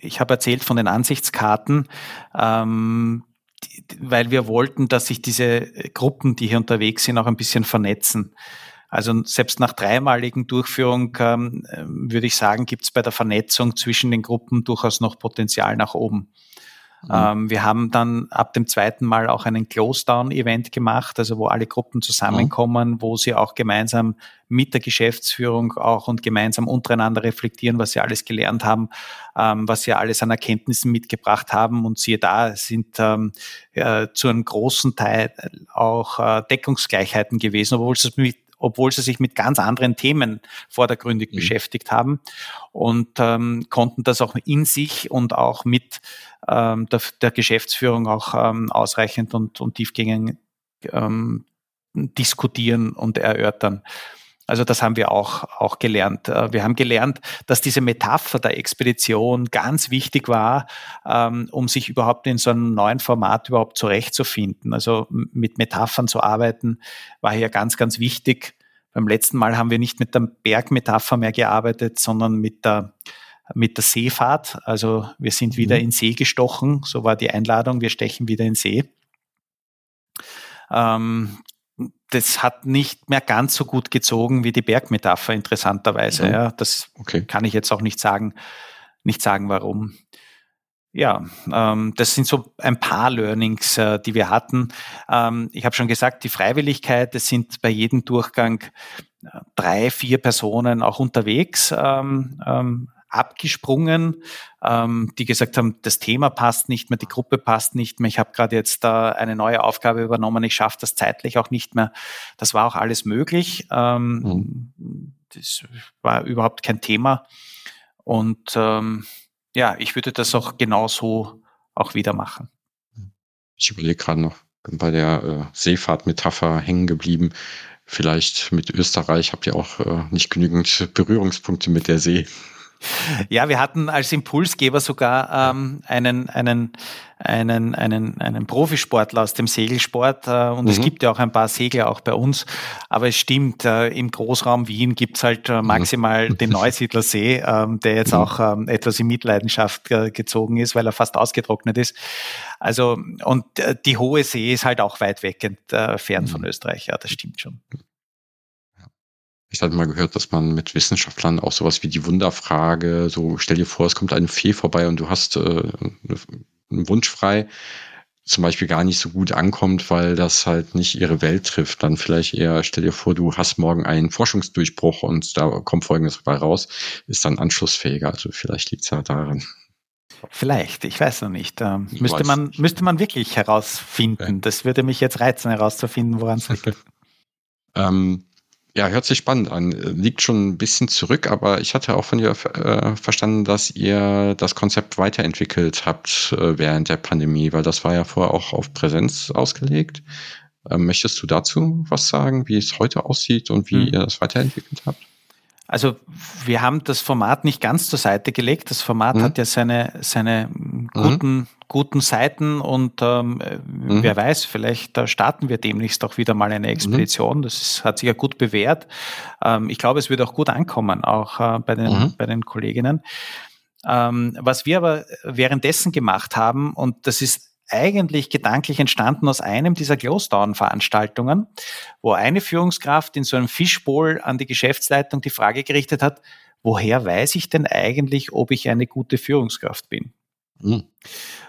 Speaker 2: ich habe erzählt von den Ansichtskarten, ähm, die, weil wir wollten, dass sich diese Gruppen, die hier unterwegs sind, auch ein bisschen vernetzen. Also selbst nach dreimaligen Durchführung ähm, würde ich sagen, gibt es bei der Vernetzung zwischen den Gruppen durchaus noch Potenzial nach oben. Mhm. Ähm, wir haben dann ab dem zweiten Mal auch einen Close-Down-Event gemacht, also wo alle Gruppen zusammenkommen, mhm. wo sie auch gemeinsam mit der Geschäftsführung auch und gemeinsam untereinander reflektieren, was sie alles gelernt haben, ähm, was sie alles an Erkenntnissen mitgebracht haben. Und siehe da, sind ähm, äh, zu einem großen Teil auch äh, Deckungsgleichheiten gewesen, obwohl es mit obwohl sie sich mit ganz anderen Themen vordergründig mhm. beschäftigt haben und ähm, konnten das auch in sich und auch mit ähm, der, der, Geschäftsführung auch ähm, ausreichend und, und tiefgängig ähm, diskutieren und erörtern. Also das haben wir auch, auch gelernt. Äh, wir haben gelernt, dass diese Metapher der Expedition ganz wichtig war, ähm, um sich überhaupt in so einem neuen Format überhaupt zurechtzufinden. Also mit Metaphern zu arbeiten war hier ganz, ganz wichtig. Beim letzten Mal haben wir nicht mit der Bergmetapher mehr gearbeitet, sondern mit der mit der Seefahrt. Also wir sind wieder mhm. in See gestochen. So war die Einladung. Wir stechen wieder in See. Ähm, das hat nicht mehr ganz so gut gezogen wie die Bergmetapher, interessanterweise. Mhm. Ja, das okay. kann ich jetzt auch nicht sagen, nicht sagen, warum. Ja, ähm, das sind so ein paar Learnings, äh, die wir hatten. Ähm, ich habe schon gesagt, die Freiwilligkeit, es sind bei jedem Durchgang äh, drei, vier Personen auch unterwegs. Ähm, ähm abgesprungen, ähm, die gesagt haben, das Thema passt nicht mehr, die Gruppe passt nicht mehr, ich habe gerade jetzt da eine neue Aufgabe übernommen, ich schaffe das zeitlich auch nicht mehr. Das war auch alles möglich. Ähm, mhm. Das war überhaupt kein Thema. Und ähm, ja, ich würde das auch genauso auch wieder machen.
Speaker 1: Ich überlege gerade noch, bin bei der äh, Seefahrt-Metapher hängen geblieben. Vielleicht mit Österreich habt ihr auch äh, nicht genügend Berührungspunkte mit der See.
Speaker 2: Ja, wir hatten als Impulsgeber sogar ähm, einen, einen, einen, einen, einen Profisportler aus dem Segelsport äh, und mhm. es gibt ja auch ein paar Segler auch bei uns, aber es stimmt, äh, im Großraum Wien gibt's halt äh, mhm. maximal mhm. den Neusiedlersee, ähm, der jetzt mhm. auch ähm, etwas in Mitleidenschaft äh, gezogen ist, weil er fast ausgetrocknet ist. Also und äh, die Hohe See ist halt auch weit weg äh, fern von mhm. Österreich, ja, das stimmt schon.
Speaker 1: Ich hatte mal gehört, dass man mit Wissenschaftlern auch sowas wie die Wunderfrage, so stell dir vor, es kommt eine Fee vorbei und du hast äh, einen Wunsch frei, zum Beispiel gar nicht so gut ankommt, weil das halt nicht ihre Welt trifft. Dann vielleicht eher, stell dir vor, du hast morgen einen Forschungsdurchbruch und da kommt Folgendes dabei raus, ist dann anschlussfähiger. Also vielleicht liegt es ja daran.
Speaker 2: Vielleicht, ich weiß noch nicht. Ähm, müsste, man, müsste man wirklich herausfinden. Ja. Das würde mich jetzt reizen, herauszufinden, woran es liegt.
Speaker 1: ähm, ja, hört sich spannend an. Liegt schon ein bisschen zurück, aber ich hatte auch von dir äh, verstanden, dass ihr das Konzept weiterentwickelt habt äh, während der Pandemie, weil das war ja vorher auch auf Präsenz ausgelegt. Ähm, möchtest du dazu was sagen, wie es heute aussieht und wie mhm. ihr das weiterentwickelt habt?
Speaker 2: Also wir haben das Format nicht ganz zur Seite gelegt. Das Format mhm. hat ja seine, seine guten, mhm. guten Seiten und ähm, mhm. wer weiß, vielleicht äh, starten wir demnächst auch wieder mal eine Expedition. Mhm. Das ist, hat sich ja gut bewährt. Ähm, ich glaube, es wird auch gut ankommen, auch äh, bei, den, mhm. bei den Kolleginnen. Ähm, was wir aber währenddessen gemacht haben, und das ist eigentlich gedanklich entstanden aus einem dieser Close-Down-Veranstaltungen, wo eine Führungskraft in so einem Fischbowl an die Geschäftsleitung die Frage gerichtet hat, woher weiß ich denn eigentlich, ob ich eine gute Führungskraft bin? Mhm.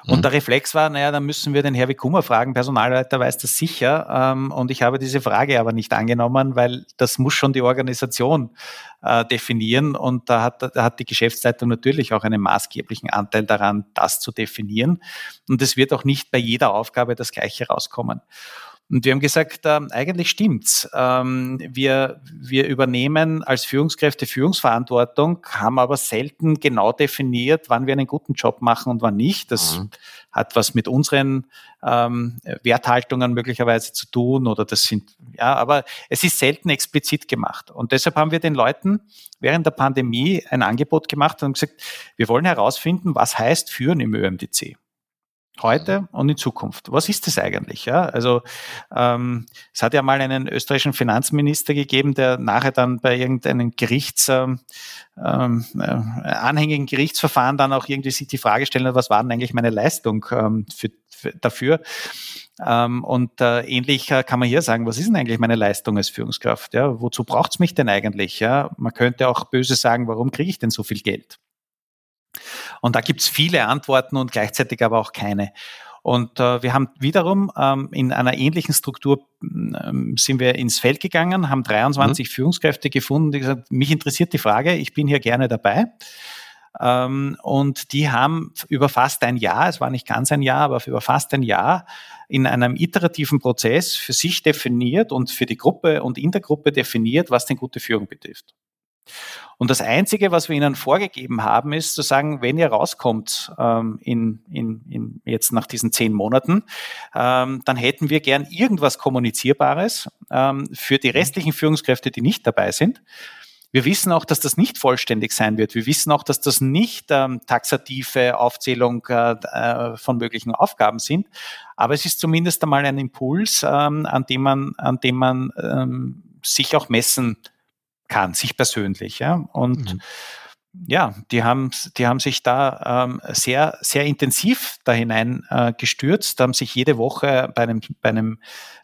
Speaker 2: Und mhm. der Reflex war, naja, dann müssen wir den Herr Kummer fragen, Personalleiter weiß das sicher. Ähm, und ich habe diese Frage aber nicht angenommen, weil das muss schon die Organisation äh, definieren. Und da hat, da hat die Geschäftsleitung natürlich auch einen maßgeblichen Anteil daran, das zu definieren. Und es wird auch nicht bei jeder Aufgabe das Gleiche rauskommen. Und wir haben gesagt, äh, eigentlich stimmt's. Ähm, wir, wir übernehmen als Führungskräfte Führungsverantwortung, haben aber selten genau definiert, wann wir einen guten Job machen und wann nicht. Das mhm. hat was mit unseren ähm, Werthaltungen möglicherweise zu tun oder das sind, ja, aber es ist selten explizit gemacht. Und deshalb haben wir den Leuten während der Pandemie ein Angebot gemacht und gesagt, wir wollen herausfinden, was heißt führen im ÖMDC heute und in Zukunft. Was ist das eigentlich? Ja, also ähm, es hat ja mal einen österreichischen Finanzminister gegeben, der nachher dann bei irgendeinem Gerichts ähm, ähm, äh, anhängigen Gerichtsverfahren dann auch irgendwie sich die Frage stellen hat, was war denn eigentlich meine Leistung ähm, für, für, dafür? Ähm, und äh, ähnlich äh, kann man hier sagen, was ist denn eigentlich meine Leistung als Führungskraft? Ja, wozu braucht's mich denn eigentlich? Ja, man könnte auch böse sagen, warum kriege ich denn so viel Geld? Und da gibt es viele Antworten und gleichzeitig aber auch keine. Und äh, wir haben wiederum ähm, in einer ähnlichen Struktur ähm, sind wir ins Feld gegangen, haben 23 mhm. Führungskräfte gefunden, die gesagt, mich interessiert die Frage, ich bin hier gerne dabei. Ähm, und die haben über fast ein Jahr, es war nicht ganz ein Jahr, aber über fast ein Jahr in einem iterativen Prozess für sich definiert und für die Gruppe und in der Gruppe definiert, was denn gute Führung betrifft. Und das Einzige, was wir ihnen vorgegeben haben, ist zu sagen, wenn ihr rauskommt ähm, in, in, in jetzt nach diesen zehn Monaten, ähm, dann hätten wir gern irgendwas Kommunizierbares ähm, für die restlichen Führungskräfte, die nicht dabei sind. Wir wissen auch, dass das nicht vollständig sein wird. Wir wissen auch, dass das nicht ähm, taxative Aufzählung äh, äh von möglichen Aufgaben sind. Aber es ist zumindest einmal ein Impuls, ähm, an dem man, an dem man ähm, sich auch messen kann, sich persönlich. Ja? Und mhm. ja, die haben, die haben sich da ähm, sehr, sehr intensiv da hinein äh, gestürzt, haben sich jede Woche bei einem, bei einem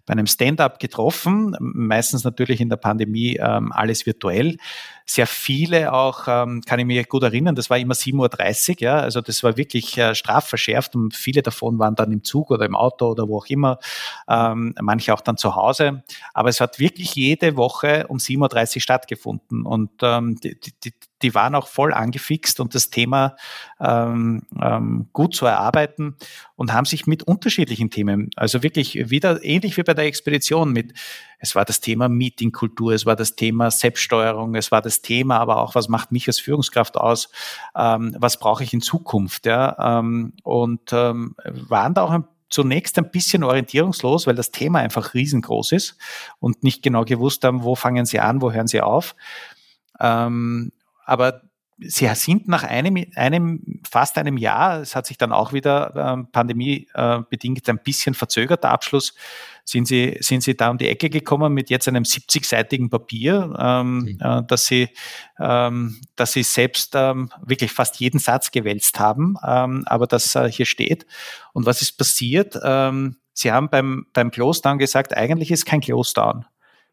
Speaker 2: bei einem Stand-up getroffen, meistens natürlich in der Pandemie ähm, alles virtuell. Sehr viele auch, ähm, kann ich mich gut erinnern, das war immer 7.30 Uhr, ja, also das war wirklich äh, strafverschärft und viele davon waren dann im Zug oder im Auto oder wo auch immer, ähm, manche auch dann zu Hause. Aber es hat wirklich jede Woche um 7.30 Uhr stattgefunden und ähm, die, die, die waren auch voll angefixt und das Thema ähm, ähm, gut zu erarbeiten und haben sich mit unterschiedlichen Themen, also wirklich wieder ähnlich wie bei der Expedition mit, es war das Thema Meetingkultur, es war das Thema Selbststeuerung, es war das Thema aber auch, was macht mich als Führungskraft aus, ähm, was brauche ich in Zukunft, ja, ähm, und ähm, waren da auch ein zunächst ein bisschen orientierungslos, weil das Thema einfach riesengroß ist und nicht genau gewusst haben, wo fangen sie an, wo hören sie auf. Ähm, aber Sie sind nach einem, einem, fast einem Jahr, es hat sich dann auch wieder ähm, pandemiebedingt äh, ein bisschen verzögert, der Abschluss, sind Sie, sind Sie da um die Ecke gekommen mit jetzt einem 70-seitigen Papier, ähm, mhm. äh, dass Sie, ähm, dass Sie selbst ähm, wirklich fast jeden Satz gewälzt haben, ähm, aber das äh, hier steht. Und was ist passiert? Ähm, Sie haben beim, beim Close-Down gesagt, eigentlich ist kein Close-Down.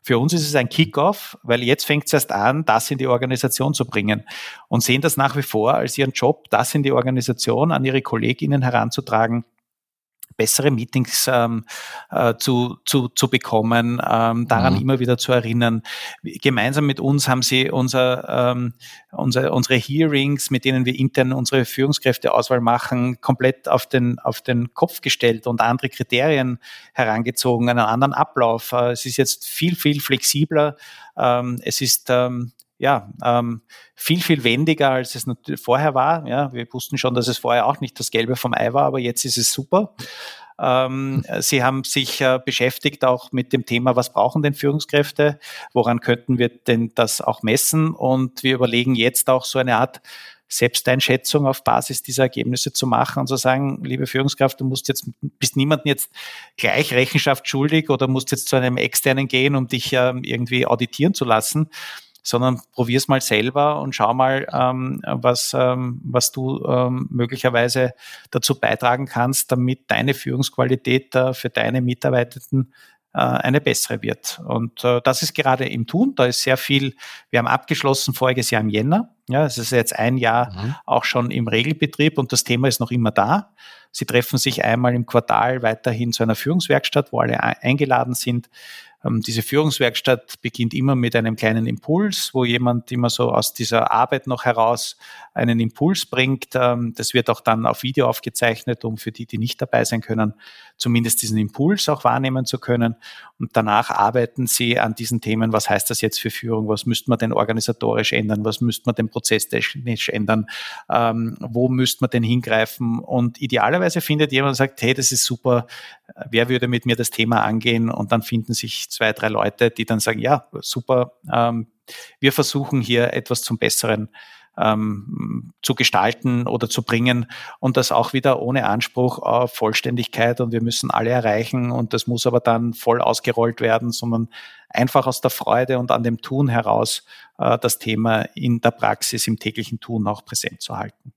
Speaker 2: Für uns ist es ein Kickoff, weil jetzt fängt es erst an, das in die Organisation zu bringen und sehen das nach wie vor als ihren Job, das in die Organisation an ihre Kolleginnen heranzutragen bessere Meetings ähm, äh, zu, zu, zu bekommen, ähm, daran mhm. immer wieder zu erinnern. Gemeinsam mit uns haben sie unser, ähm, unser, unsere Hearings, mit denen wir intern unsere Führungskräfteauswahl machen, komplett auf den, auf den Kopf gestellt und andere Kriterien herangezogen, einen anderen Ablauf. Äh, es ist jetzt viel, viel flexibler. Ähm, es ist ähm, ja, ähm, viel, viel wendiger, als es vorher war. Ja, wir wussten schon, dass es vorher auch nicht das Gelbe vom Ei war, aber jetzt ist es super. Ähm, Sie haben sich äh, beschäftigt auch mit dem Thema, was brauchen denn Führungskräfte? Woran könnten wir denn das auch messen? Und wir überlegen jetzt auch so eine Art Selbsteinschätzung auf Basis dieser Ergebnisse zu machen und zu sagen, liebe Führungskraft, du musst jetzt, bist niemandem jetzt gleich Rechenschaft schuldig oder musst jetzt zu einem externen gehen, um dich ähm, irgendwie auditieren zu lassen, sondern probier's mal selber und schau mal, ähm, was, ähm, was du ähm, möglicherweise dazu beitragen kannst, damit deine Führungsqualität äh, für deine Mitarbeitenden äh, eine bessere wird. Und äh, das ist gerade im Tun. Da ist sehr viel, wir haben abgeschlossen voriges Jahr im Jänner. Ja, es ist jetzt ein Jahr mhm. auch schon im Regelbetrieb und das Thema ist noch immer da. Sie treffen sich einmal im Quartal weiterhin zu einer Führungswerkstatt, wo alle eingeladen sind. Ähm, diese Führungswerkstatt beginnt immer mit einem kleinen Impuls, wo jemand immer so aus dieser Arbeit noch heraus einen Impuls bringt. Ähm, das wird auch dann auf Video aufgezeichnet, um für die, die nicht dabei sein können, zumindest diesen Impuls auch wahrnehmen zu können. Und danach arbeiten sie an diesen Themen. Was heißt das jetzt für Führung? Was müsste man denn organisatorisch ändern? Was müsste man denn prozesstechnisch ändern? Ähm, wo müsste man denn hingreifen? Und idealerweise findet jemand und sagt, hey, das ist super. Wer würde mit mir das Thema angehen? Und dann finden sich zwei, drei Leute, die dann sagen, ja, super. Ähm, wir versuchen hier etwas zum Besseren ähm, zu gestalten oder zu bringen und das auch wieder ohne Anspruch auf Vollständigkeit und wir müssen alle erreichen und das muss aber dann voll ausgerollt werden, sondern einfach aus der Freude und an dem Tun heraus äh, das Thema in der Praxis, im täglichen Tun auch präsent zu halten.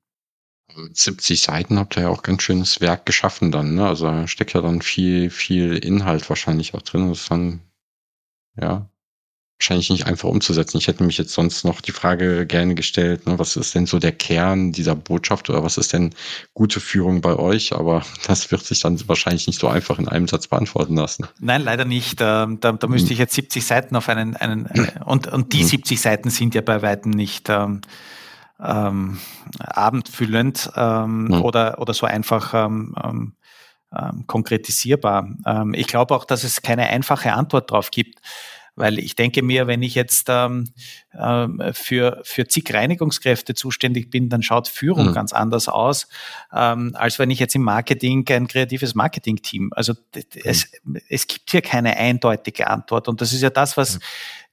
Speaker 1: 70 Seiten habt ihr ja auch ganz schönes Werk geschaffen dann, ne? Also da steckt ja dann viel, viel Inhalt wahrscheinlich auch drin. Das ist dann, ja, wahrscheinlich nicht einfach umzusetzen. Ich hätte mich jetzt sonst noch die Frage gerne gestellt, ne, was ist denn so der Kern dieser Botschaft oder was ist denn gute Führung bei euch? Aber das wird sich dann wahrscheinlich nicht so einfach in einem Satz beantworten lassen.
Speaker 2: Nein, leider nicht. Ähm, da, da müsste hm. ich jetzt 70 Seiten auf einen, einen und, und die 70 hm. Seiten sind ja bei weitem nicht ähm, ähm, abendfüllend ähm, mhm. oder, oder so einfach ähm, ähm, ähm konkretisierbar. Ähm, ich glaube auch, dass es keine einfache Antwort drauf gibt. Weil ich denke mir, wenn ich jetzt ähm, für, für zig Reinigungskräfte zuständig bin, dann schaut Führung mhm. ganz anders aus, ähm, als wenn ich jetzt im Marketing ein kreatives Marketing-Team. Also mhm. es, es gibt hier keine eindeutige Antwort. Und das ist ja das, was mhm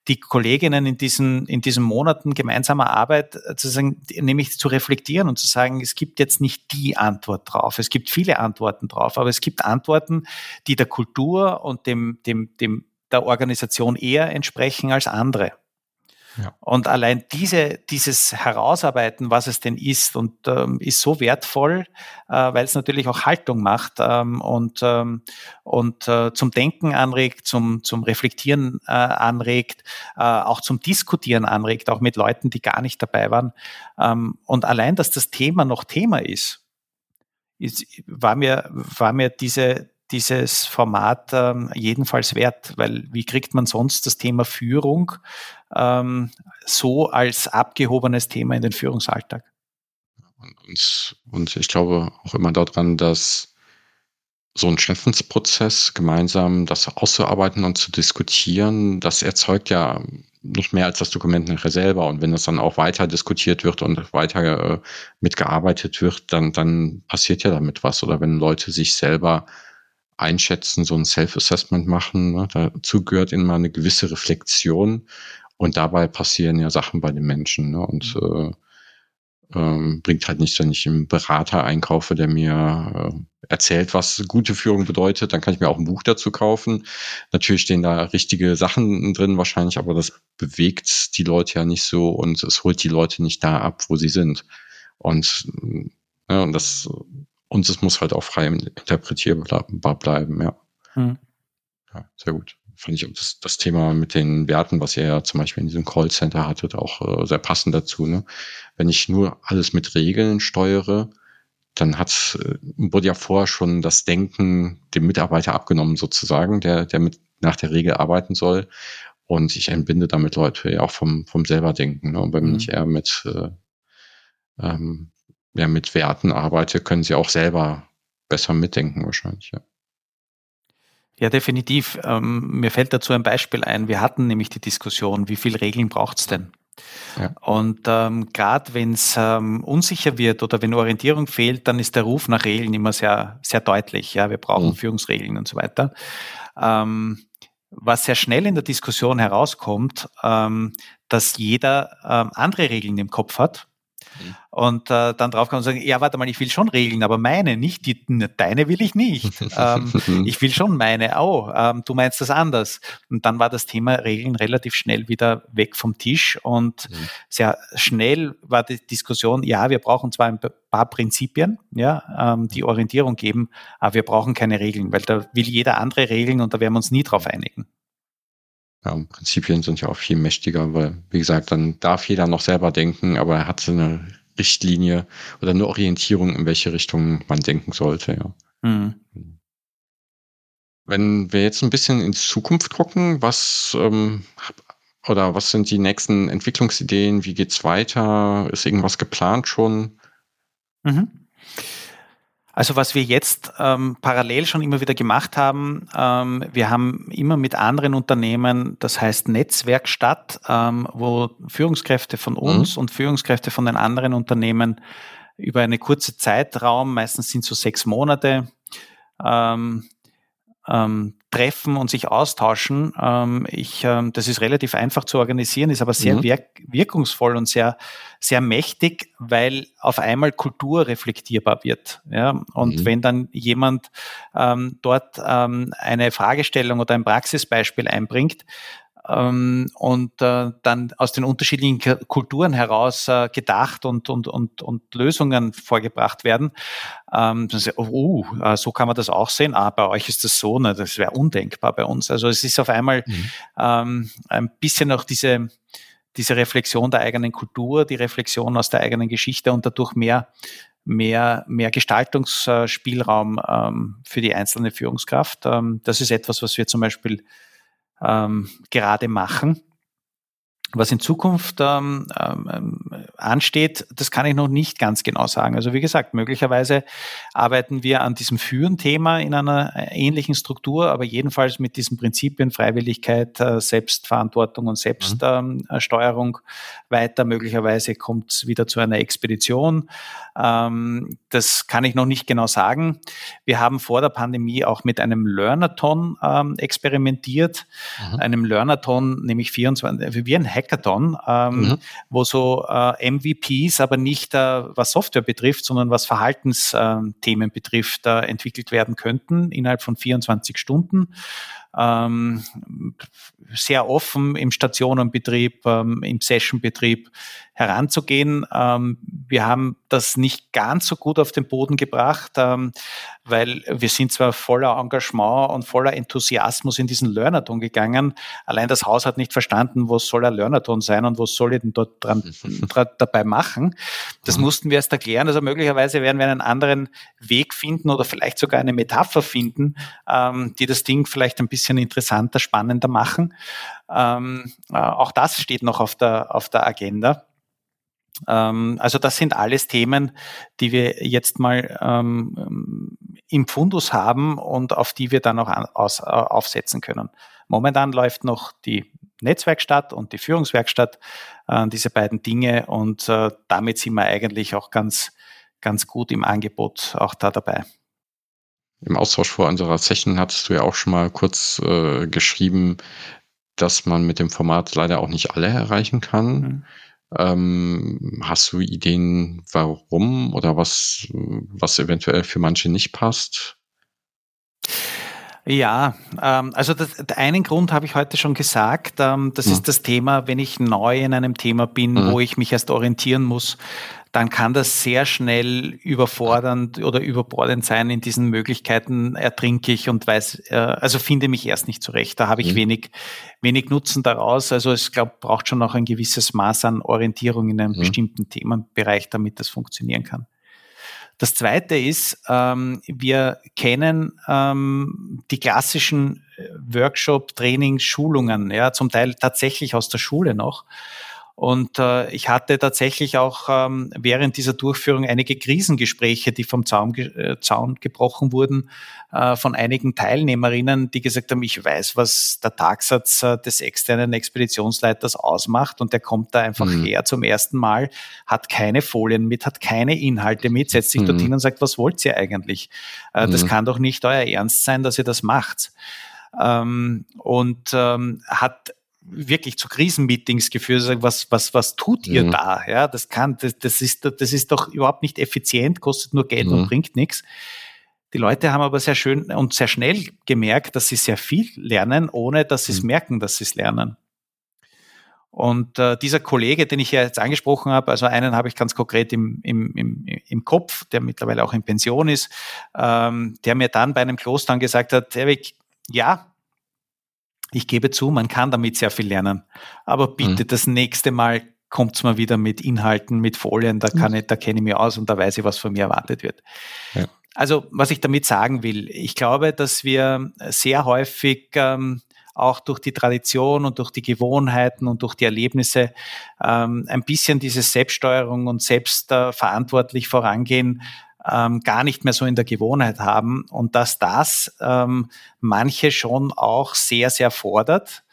Speaker 2: die Kolleginnen in diesen, in diesen Monaten gemeinsamer Arbeit äh, zu sagen, nämlich zu reflektieren und zu sagen, es gibt jetzt nicht die Antwort drauf. Es gibt viele Antworten drauf, aber es gibt Antworten, die der Kultur und dem, dem, dem der Organisation eher entsprechen als andere. Und allein diese, dieses Herausarbeiten, was es denn ist, und ähm, ist so wertvoll, äh, weil es natürlich auch Haltung macht ähm, und, ähm, und äh, zum Denken anregt, zum, zum Reflektieren äh, anregt, äh, auch zum Diskutieren anregt, auch mit Leuten, die gar nicht dabei waren. Ähm, und allein, dass das Thema noch Thema ist, ist war mir, war mir diese, dieses Format ähm, jedenfalls wert, weil wie kriegt man sonst das Thema Führung ähm, so als abgehobenes Thema in den Führungsalltag?
Speaker 1: Und, und ich glaube auch immer daran, dass so ein Schaffensprozess, gemeinsam das auszuarbeiten und zu diskutieren, das erzeugt ja nicht mehr als das Dokument nachher selber. Und wenn das dann auch weiter diskutiert wird und weiter äh, mitgearbeitet wird, dann, dann passiert ja damit was. Oder wenn Leute sich selber einschätzen, so ein Self-Assessment machen. Ne? Dazu gehört immer eine gewisse Reflexion und dabei passieren ja Sachen bei den Menschen. Ne? Und mhm. äh, ähm, bringt halt nicht, wenn ich einen Berater einkaufe, der mir äh, erzählt, was gute Führung bedeutet, dann kann ich mir auch ein Buch dazu kaufen. Natürlich stehen da richtige Sachen drin wahrscheinlich, aber das bewegt die Leute ja nicht so und es holt die Leute nicht da ab, wo sie sind. Und, ja, und das und es muss halt auch frei interpretierbar bleiben, ja. Hm. Ja, sehr gut. Fand ich auch das, das Thema mit den Werten, was ihr ja zum Beispiel in diesem Callcenter hattet, auch äh, sehr passend dazu. Ne? Wenn ich nur alles mit Regeln steuere, dann hat äh, wurde ja vorher schon das Denken dem Mitarbeiter abgenommen, sozusagen, der, der mit nach der Regel arbeiten soll. Und ich entbinde damit Leute ja auch vom, vom selber Denken. Ne? Und wenn mhm. ich eher mit äh, ähm, ja, mit Werten arbeite, können sie auch selber besser mitdenken wahrscheinlich, ja.
Speaker 2: Ja, definitiv. Ähm, mir fällt dazu ein Beispiel ein. Wir hatten nämlich die Diskussion, wie viele Regeln braucht es denn? Ja. Und ähm, gerade wenn es ähm, unsicher wird oder wenn Orientierung fehlt, dann ist der Ruf nach Regeln immer sehr, sehr deutlich. Ja, wir brauchen mhm. Führungsregeln und so weiter. Ähm, was sehr schnell in der Diskussion herauskommt, ähm, dass jeder ähm, andere Regeln im Kopf hat Mhm. Und äh, dann drauf kann man sagen, ja, warte mal, ich will schon Regeln, aber meine, nicht die, deine will ich nicht. ähm, ich will schon meine, oh, ähm, du meinst das anders. Und dann war das Thema Regeln relativ schnell wieder weg vom Tisch und mhm. sehr schnell war die Diskussion, ja, wir brauchen zwar ein paar Prinzipien, ja, ähm, die Orientierung geben, aber wir brauchen keine Regeln, weil da will jeder andere Regeln und da werden wir uns nie drauf einigen.
Speaker 1: Ja, Prinzipien sind ja auch viel mächtiger, weil, wie gesagt, dann darf jeder noch selber denken, aber er hat so eine Richtlinie oder eine Orientierung, in welche Richtung man denken sollte, ja. Mhm. Wenn wir jetzt ein bisschen in die Zukunft gucken, was ähm, oder was sind die nächsten Entwicklungsideen? Wie geht's weiter? Ist irgendwas geplant schon?
Speaker 2: Mhm. Also was wir jetzt ähm, parallel schon immer wieder gemacht haben, ähm, wir haben immer mit anderen Unternehmen, das heißt Netzwerkstatt, ähm, wo Führungskräfte von uns mhm. und Führungskräfte von den anderen Unternehmen über eine kurze Zeitraum, meistens sind so sechs Monate, ähm, ähm, treffen und sich austauschen. Ähm, ich, ähm, das ist relativ einfach zu organisieren, ist aber sehr mhm. wirk wirkungsvoll und sehr, sehr mächtig, weil auf einmal Kultur reflektierbar wird. Ja? Und mhm. wenn dann jemand ähm, dort ähm, eine Fragestellung oder ein Praxisbeispiel einbringt, und äh, dann aus den unterschiedlichen Kulturen heraus äh, gedacht und, und, und, und Lösungen vorgebracht werden. Ähm, oh, uh, so kann man das auch sehen. Ah, bei euch ist das so, ne? das wäre undenkbar bei uns. Also es ist auf einmal mhm. ähm, ein bisschen auch diese, diese Reflexion der eigenen Kultur, die Reflexion aus der eigenen Geschichte und dadurch mehr mehr, mehr Gestaltungsspielraum ähm, für die einzelne Führungskraft. Ähm, das ist etwas, was wir zum Beispiel ähm, gerade machen. Was in Zukunft ähm, ähm, ansteht, das kann ich noch nicht ganz genau sagen. Also wie gesagt, möglicherweise arbeiten wir an diesem Führen-Thema in einer ähnlichen Struktur, aber jedenfalls mit diesen Prinzipien Freiwilligkeit, äh, Selbstverantwortung und Selbststeuerung mhm. weiter. Möglicherweise kommt es wieder zu einer Expedition. Ähm, das kann ich noch nicht genau sagen. Wir haben vor der Pandemie auch mit einem Learnathon ähm, experimentiert, mhm. einem Learnathon, nämlich 24, wie ein Hackathon, ähm, mhm. wo so äh, MVPs, aber nicht äh, was Software betrifft, sondern was Verhaltensthemen betrifft, äh, entwickelt werden könnten innerhalb von 24 Stunden ähm, sehr offen im Stationenbetrieb, ähm, im Sessionbetrieb heranzugehen. Ähm, wir haben das nicht ganz so gut auf den Boden gebracht, ähm, weil wir sind zwar voller Engagement und voller Enthusiasmus in diesen Learnathon gegangen. Allein das Haus hat nicht verstanden, was soll ein Learnathon sein und was soll ich denn dort dran, dabei machen. Das mhm. mussten wir erst erklären. Also möglicherweise werden wir einen anderen Weg finden oder vielleicht sogar eine Metapher finden, ähm, die das Ding vielleicht ein bisschen interessanter, spannender machen. Ähm, äh, auch das steht noch auf der, auf der Agenda. Ähm, also das sind alles Themen, die wir jetzt mal ähm, im Fundus haben und auf die wir dann auch an, aus, äh, aufsetzen können. Momentan läuft noch die Netzwerkstatt und die Führungswerkstatt, äh, diese beiden Dinge und äh, damit sind wir eigentlich auch ganz, ganz gut im Angebot auch da dabei.
Speaker 1: Im Austausch vor unserer Session hattest du ja auch schon mal kurz äh, geschrieben, dass man mit dem Format leider auch nicht alle erreichen kann. Mhm. Ähm, hast du Ideen, warum oder was, was eventuell für manche nicht passt?
Speaker 2: Ja, ähm, also das, einen Grund habe ich heute schon gesagt. Ähm, das mhm. ist das Thema, wenn ich neu in einem Thema bin, mhm. wo ich mich erst orientieren muss, dann kann das sehr schnell überfordernd oder überbordend sein. In diesen Möglichkeiten ertrinke ich und weiß, äh, also finde mich erst nicht zurecht. Da habe ich mhm. wenig, wenig Nutzen daraus. Also es glaube, braucht schon auch ein gewisses Maß an Orientierung in einem mhm. bestimmten Themenbereich, damit das funktionieren kann. Das zweite ist, ähm, wir kennen ähm, die klassischen äh, Workshop, Trainings, Schulungen, ja, zum Teil tatsächlich aus der Schule noch. Und äh, ich hatte tatsächlich auch ähm, während dieser Durchführung einige Krisengespräche, die vom Zaun, äh, Zaun gebrochen wurden, äh, von einigen Teilnehmerinnen, die gesagt haben, ich weiß, was der Tagsatz äh, des externen Expeditionsleiters ausmacht und der kommt da einfach mhm. her zum ersten Mal, hat keine Folien mit, hat keine Inhalte mit, setzt sich mhm. dorthin und sagt, was wollt ihr eigentlich? Äh, mhm. Das kann doch nicht euer Ernst sein, dass ihr das macht. Ähm, und ähm, hat wirklich zu Krisenmeetings geführt, was, was, was tut ihr mhm. da? Ja, das kann, das, das ist, das ist doch überhaupt nicht effizient, kostet nur Geld mhm. und bringt nichts. Die Leute haben aber sehr schön und sehr schnell gemerkt, dass sie sehr viel lernen, ohne dass sie es mhm. merken, dass sie es lernen. Und äh, dieser Kollege, den ich ja jetzt angesprochen habe, also einen habe ich ganz konkret im, im, im, im Kopf, der mittlerweile auch in Pension ist, ähm, der mir dann bei einem Kloster gesagt hat, Erik, ja, ich gebe zu, man kann damit sehr viel lernen. Aber bitte mhm. das nächste Mal kommt's mal wieder mit Inhalten, mit Folien, da kann mhm. ich, da kenne ich mich aus und da weiß ich, was von mir erwartet wird. Ja. Also, was ich damit sagen will, ich glaube, dass wir sehr häufig ähm, auch durch die Tradition und durch die Gewohnheiten und durch die Erlebnisse ähm, ein bisschen diese Selbststeuerung und selbstverantwortlich äh, vorangehen ähm, gar nicht mehr so in der Gewohnheit haben und dass das ähm, manche schon auch sehr, sehr fordert.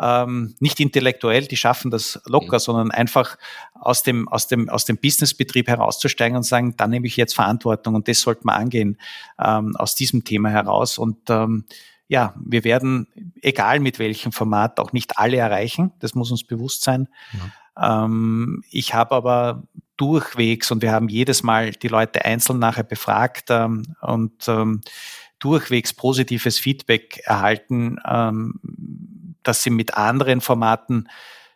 Speaker 2: Ähm, nicht intellektuell, die schaffen das locker, mhm. sondern einfach aus dem, aus dem, aus dem Businessbetrieb herauszusteigen und sagen, da nehme ich jetzt Verantwortung und das sollte man angehen ähm, aus diesem Thema heraus. Und ähm, ja, wir werden, egal mit welchem Format, auch nicht alle erreichen. Das muss uns bewusst sein. Ähm, ich habe aber durchwegs und wir haben jedes Mal die Leute einzeln nachher befragt ähm, und ähm, durchwegs positives Feedback erhalten, ähm, dass sie mit anderen Formaten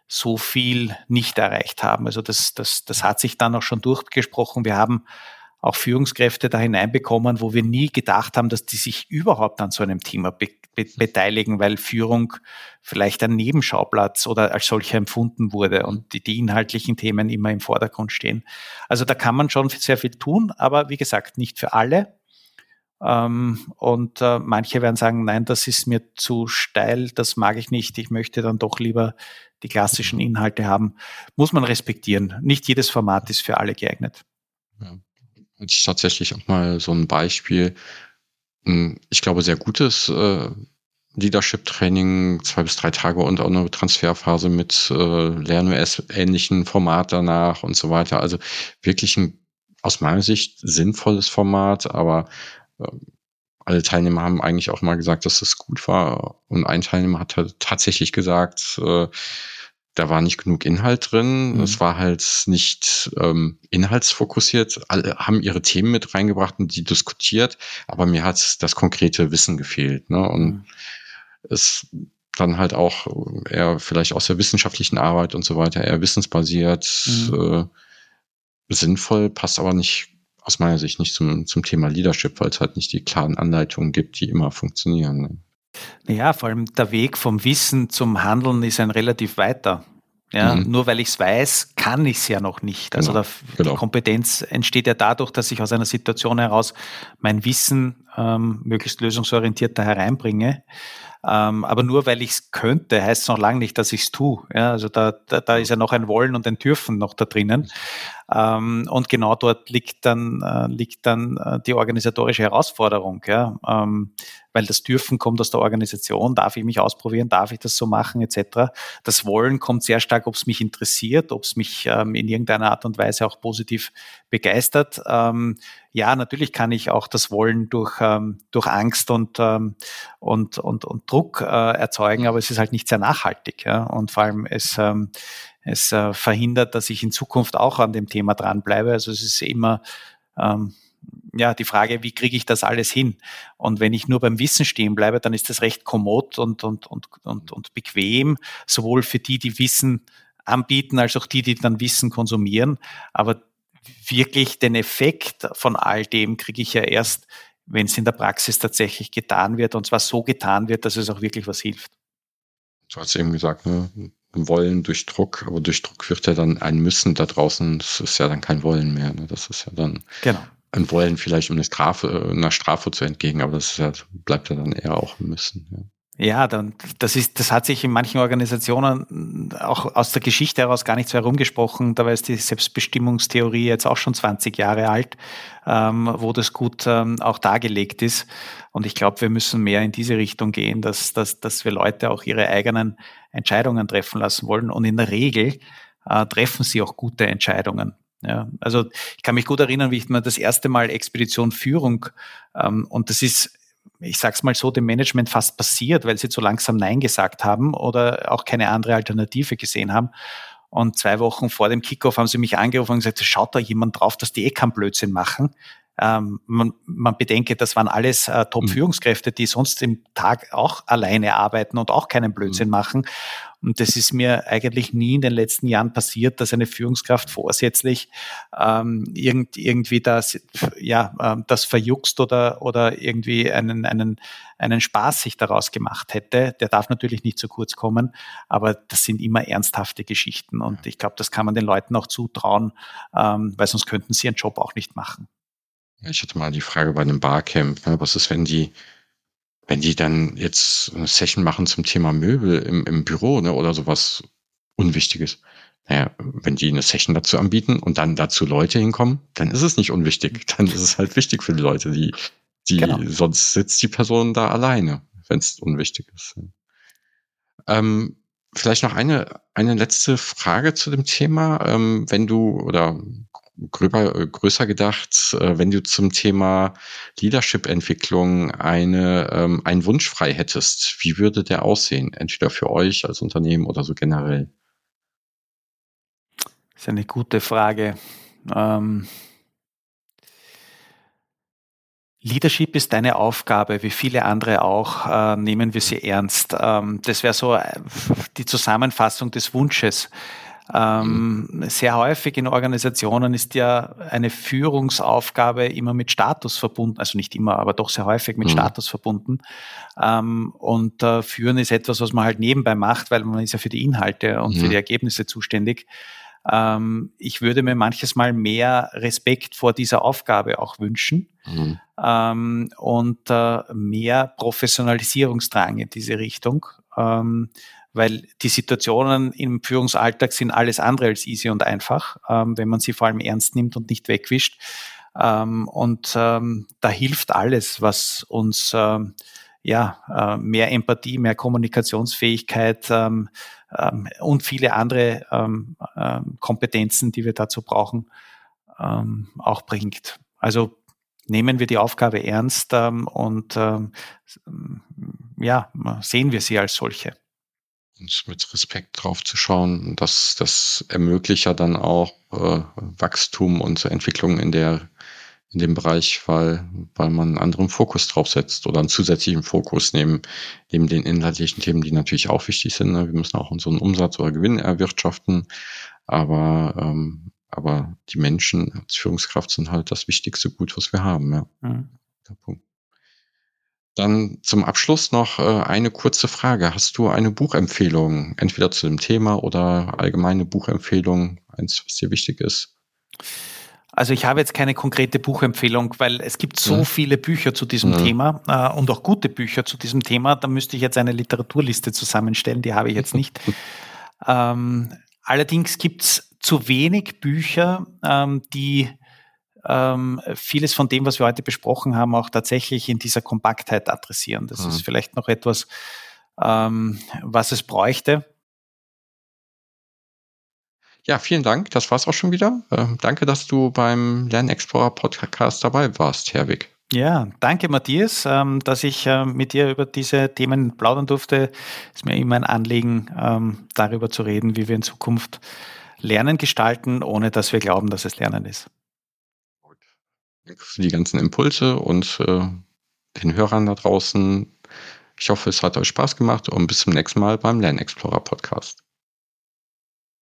Speaker 2: so viel nicht erreicht haben. Also das, das, das hat sich dann auch schon durchgesprochen. Wir haben auch Führungskräfte da hineinbekommen, wo wir nie gedacht haben, dass die sich überhaupt an so einem Thema be be beteiligen, weil Führung vielleicht ein Nebenschauplatz oder als solcher empfunden wurde und die, die inhaltlichen Themen immer im Vordergrund stehen. Also da kann man schon sehr viel tun, aber wie gesagt, nicht für alle. Ähm, und äh, manche werden sagen, nein, das ist mir zu steil, das mag ich nicht, ich möchte dann doch lieber die klassischen Inhalte haben. Muss man respektieren. Nicht jedes Format ist für alle geeignet.
Speaker 1: Ja ist tatsächlich auch mal so ein Beispiel. Hm, ich glaube, sehr gutes äh, Leadership-Training, zwei bis drei Tage und auch eine Transferphase mit äh, LernOS-ähnlichen Format danach und so weiter. Also wirklich ein aus meiner Sicht sinnvolles Format, aber äh, alle Teilnehmer haben eigentlich auch mal gesagt, dass das gut war. Und ein Teilnehmer hat halt tatsächlich gesagt, äh, da war nicht genug Inhalt drin. Mhm. Es war halt nicht ähm, inhaltsfokussiert. Alle haben ihre Themen mit reingebracht und die diskutiert, aber mir hat das konkrete Wissen gefehlt. Ne? Und mhm. es dann halt auch eher vielleicht aus der wissenschaftlichen Arbeit und so weiter, eher wissensbasiert, mhm. äh, sinnvoll, passt aber nicht aus meiner Sicht nicht zum, zum Thema Leadership, weil es halt nicht die klaren Anleitungen gibt, die immer funktionieren. Ne?
Speaker 2: Naja, vor allem der Weg vom Wissen zum Handeln ist ein relativ weiter. Ja, mhm. Nur weil ich es weiß, kann ich es ja noch nicht. Also genau. der, genau. die Kompetenz entsteht ja dadurch, dass ich aus einer Situation heraus mein Wissen ähm, möglichst lösungsorientierter hereinbringe. Ähm, aber nur weil ich es könnte, heißt es noch lange nicht, dass ich es tue. Ja, also da, da, da ist ja noch ein Wollen und ein Dürfen noch da drinnen. Ähm, und genau dort liegt dann, äh, liegt dann äh, die organisatorische Herausforderung. Ja? Ähm, weil das Dürfen kommt aus der Organisation, darf ich mich ausprobieren, darf ich das so machen, etc. Das Wollen kommt sehr stark, ob es mich interessiert, ob es mich ähm, in irgendeiner Art und Weise auch positiv begeistert. Ähm, ja, natürlich kann ich auch das Wollen durch, ähm, durch Angst und, ähm, und, und, und Druck äh, erzeugen, aber es ist halt nicht sehr nachhaltig. Ja? Und vor allem es, ähm, es äh, verhindert, dass ich in Zukunft auch an dem Thema dranbleibe. Also es ist immer ähm, ja, die Frage, wie kriege ich das alles hin? Und wenn ich nur beim Wissen stehen bleibe, dann ist das recht kommod und, und, und, und, und bequem, sowohl für die, die Wissen anbieten, als auch die, die dann Wissen konsumieren. Aber wirklich den Effekt von all dem kriege ich ja erst, wenn es in der Praxis tatsächlich getan wird und zwar so getan wird, dass es auch wirklich was hilft.
Speaker 1: Du hast eben gesagt, ne? Wollen durch Druck, aber durch Druck wird ja dann ein Müssen da draußen, das ist ja dann kein Wollen mehr. Ne? Das ist ja dann genau. ein Wollen vielleicht, um eine Strafe, einer Strafe zu entgegen, aber das ja, bleibt ja dann eher auch ein Müssen. Ja.
Speaker 2: Ja, dann, das ist, das hat sich in manchen Organisationen auch aus der Geschichte heraus gar nicht so herumgesprochen. Dabei ist die Selbstbestimmungstheorie jetzt auch schon 20 Jahre alt, ähm, wo das gut ähm, auch dargelegt ist. Und ich glaube, wir müssen mehr in diese Richtung gehen, dass, dass, dass wir Leute auch ihre eigenen Entscheidungen treffen lassen wollen. Und in der Regel äh, treffen sie auch gute Entscheidungen. Ja, also ich kann mich gut erinnern, wie ich mir das erste Mal Expedition Führung ähm, und das ist ich sag's mal so, dem Management fast passiert, weil sie zu langsam Nein gesagt haben oder auch keine andere Alternative gesehen haben. Und zwei Wochen vor dem Kickoff haben sie mich angerufen und gesagt, schaut da jemand drauf, dass die eh keinen Blödsinn machen. Ähm, man, man bedenke, das waren alles äh, Top-Führungskräfte, die sonst im Tag auch alleine arbeiten und auch keinen Blödsinn mhm. machen. Und das ist mir eigentlich nie in den letzten Jahren passiert, dass eine Führungskraft vorsätzlich ähm, irgend, irgendwie das, ja, ähm, das verjuckst oder, oder irgendwie einen, einen, einen Spaß sich daraus gemacht hätte. Der darf natürlich nicht zu kurz kommen, aber das sind immer ernsthafte Geschichten. Und ich glaube, das kann man den Leuten auch zutrauen, ähm, weil sonst könnten sie ihren Job auch nicht machen.
Speaker 1: Ich hatte mal die Frage bei einem Barcamp, ne, was ist, wenn die wenn die dann jetzt eine Session machen zum Thema Möbel im, im Büro ne, oder sowas Unwichtiges. Naja, wenn die eine Session dazu anbieten und dann dazu Leute hinkommen, dann ist es nicht unwichtig. Dann ist es halt wichtig für die Leute, die, die genau. sonst sitzt die Person da alleine, wenn es unwichtig ist. Ähm, vielleicht noch eine, eine letzte Frage zu dem Thema. Ähm, wenn du oder gröber, größer gedacht, äh, wenn du zum Thema Leadership-Entwicklung eine, ähm, einen Wunsch frei hättest, wie würde der aussehen? Entweder für euch als Unternehmen oder so generell?
Speaker 2: Das ist eine gute Frage. Ähm Leadership ist deine Aufgabe, wie viele andere auch, äh, nehmen wir sie ernst. Ähm, das wäre so äh, die Zusammenfassung des Wunsches. Ähm, mhm. sehr häufig in Organisationen ist ja eine Führungsaufgabe immer mit Status verbunden, also nicht immer, aber doch sehr häufig mit mhm. Status verbunden. Ähm, und äh, Führen ist etwas, was man halt nebenbei macht, weil man ist ja für die Inhalte und mhm. für die Ergebnisse zuständig. Ähm, ich würde mir manches Mal mehr Respekt vor dieser Aufgabe auch wünschen mhm. ähm, und äh, mehr Professionalisierungsdrang in diese Richtung. Ähm, weil die Situationen im Führungsalltag sind alles andere als easy und einfach, ähm, wenn man sie vor allem ernst nimmt und nicht wegwischt. Ähm, und ähm, da hilft alles, was uns ähm, ja äh, mehr Empathie, mehr Kommunikationsfähigkeit ähm, ähm, und viele andere Kompetenzen, die wir dazu brauchen, auch bringt. Also nehmen wir die Aufgabe ernst und ja, sehen wir sie als solche
Speaker 1: und mit Respekt drauf zu schauen. Das, das ermöglicht ja dann auch äh, Wachstum und Entwicklung in der in dem Bereich, weil, weil man einen anderen Fokus drauf setzt oder einen zusätzlichen Fokus neben, neben den inhaltlichen Themen, die natürlich auch wichtig sind. Ne? Wir müssen auch unseren Umsatz oder Gewinn erwirtschaften, aber, ähm, aber die Menschen als Führungskraft sind halt das wichtigste Gut, was wir haben. Ja. Mhm. Der Punkt. Dann zum Abschluss noch äh, eine kurze Frage. Hast du eine Buchempfehlung, entweder zu dem Thema oder allgemeine Buchempfehlung, eins, was dir wichtig ist?
Speaker 2: Also ich habe jetzt keine konkrete Buchempfehlung, weil es gibt so ja. viele Bücher zu diesem ja. Thema äh, und auch gute Bücher zu diesem Thema. Da müsste ich jetzt eine Literaturliste zusammenstellen, die habe ich jetzt nicht. ähm, allerdings gibt es zu wenig Bücher, ähm, die ähm, vieles von dem, was wir heute besprochen haben, auch tatsächlich in dieser Kompaktheit adressieren. Das mhm. ist vielleicht noch etwas, ähm, was es bräuchte.
Speaker 1: Ja, vielen Dank. Das war's auch schon wieder. Ähm, danke, dass du beim Lernexplorer Podcast dabei warst, Herwig.
Speaker 2: Ja, danke Matthias, ähm, dass ich äh, mit dir über diese Themen plaudern durfte. Es ist mir immer ein Anliegen, ähm, darüber zu reden, wie wir in Zukunft Lernen gestalten, ohne dass wir glauben, dass es Lernen ist
Speaker 1: die ganzen Impulse und äh, den Hörern da draußen. Ich hoffe, es hat euch Spaß gemacht und bis zum nächsten Mal beim Lernexplorer Podcast.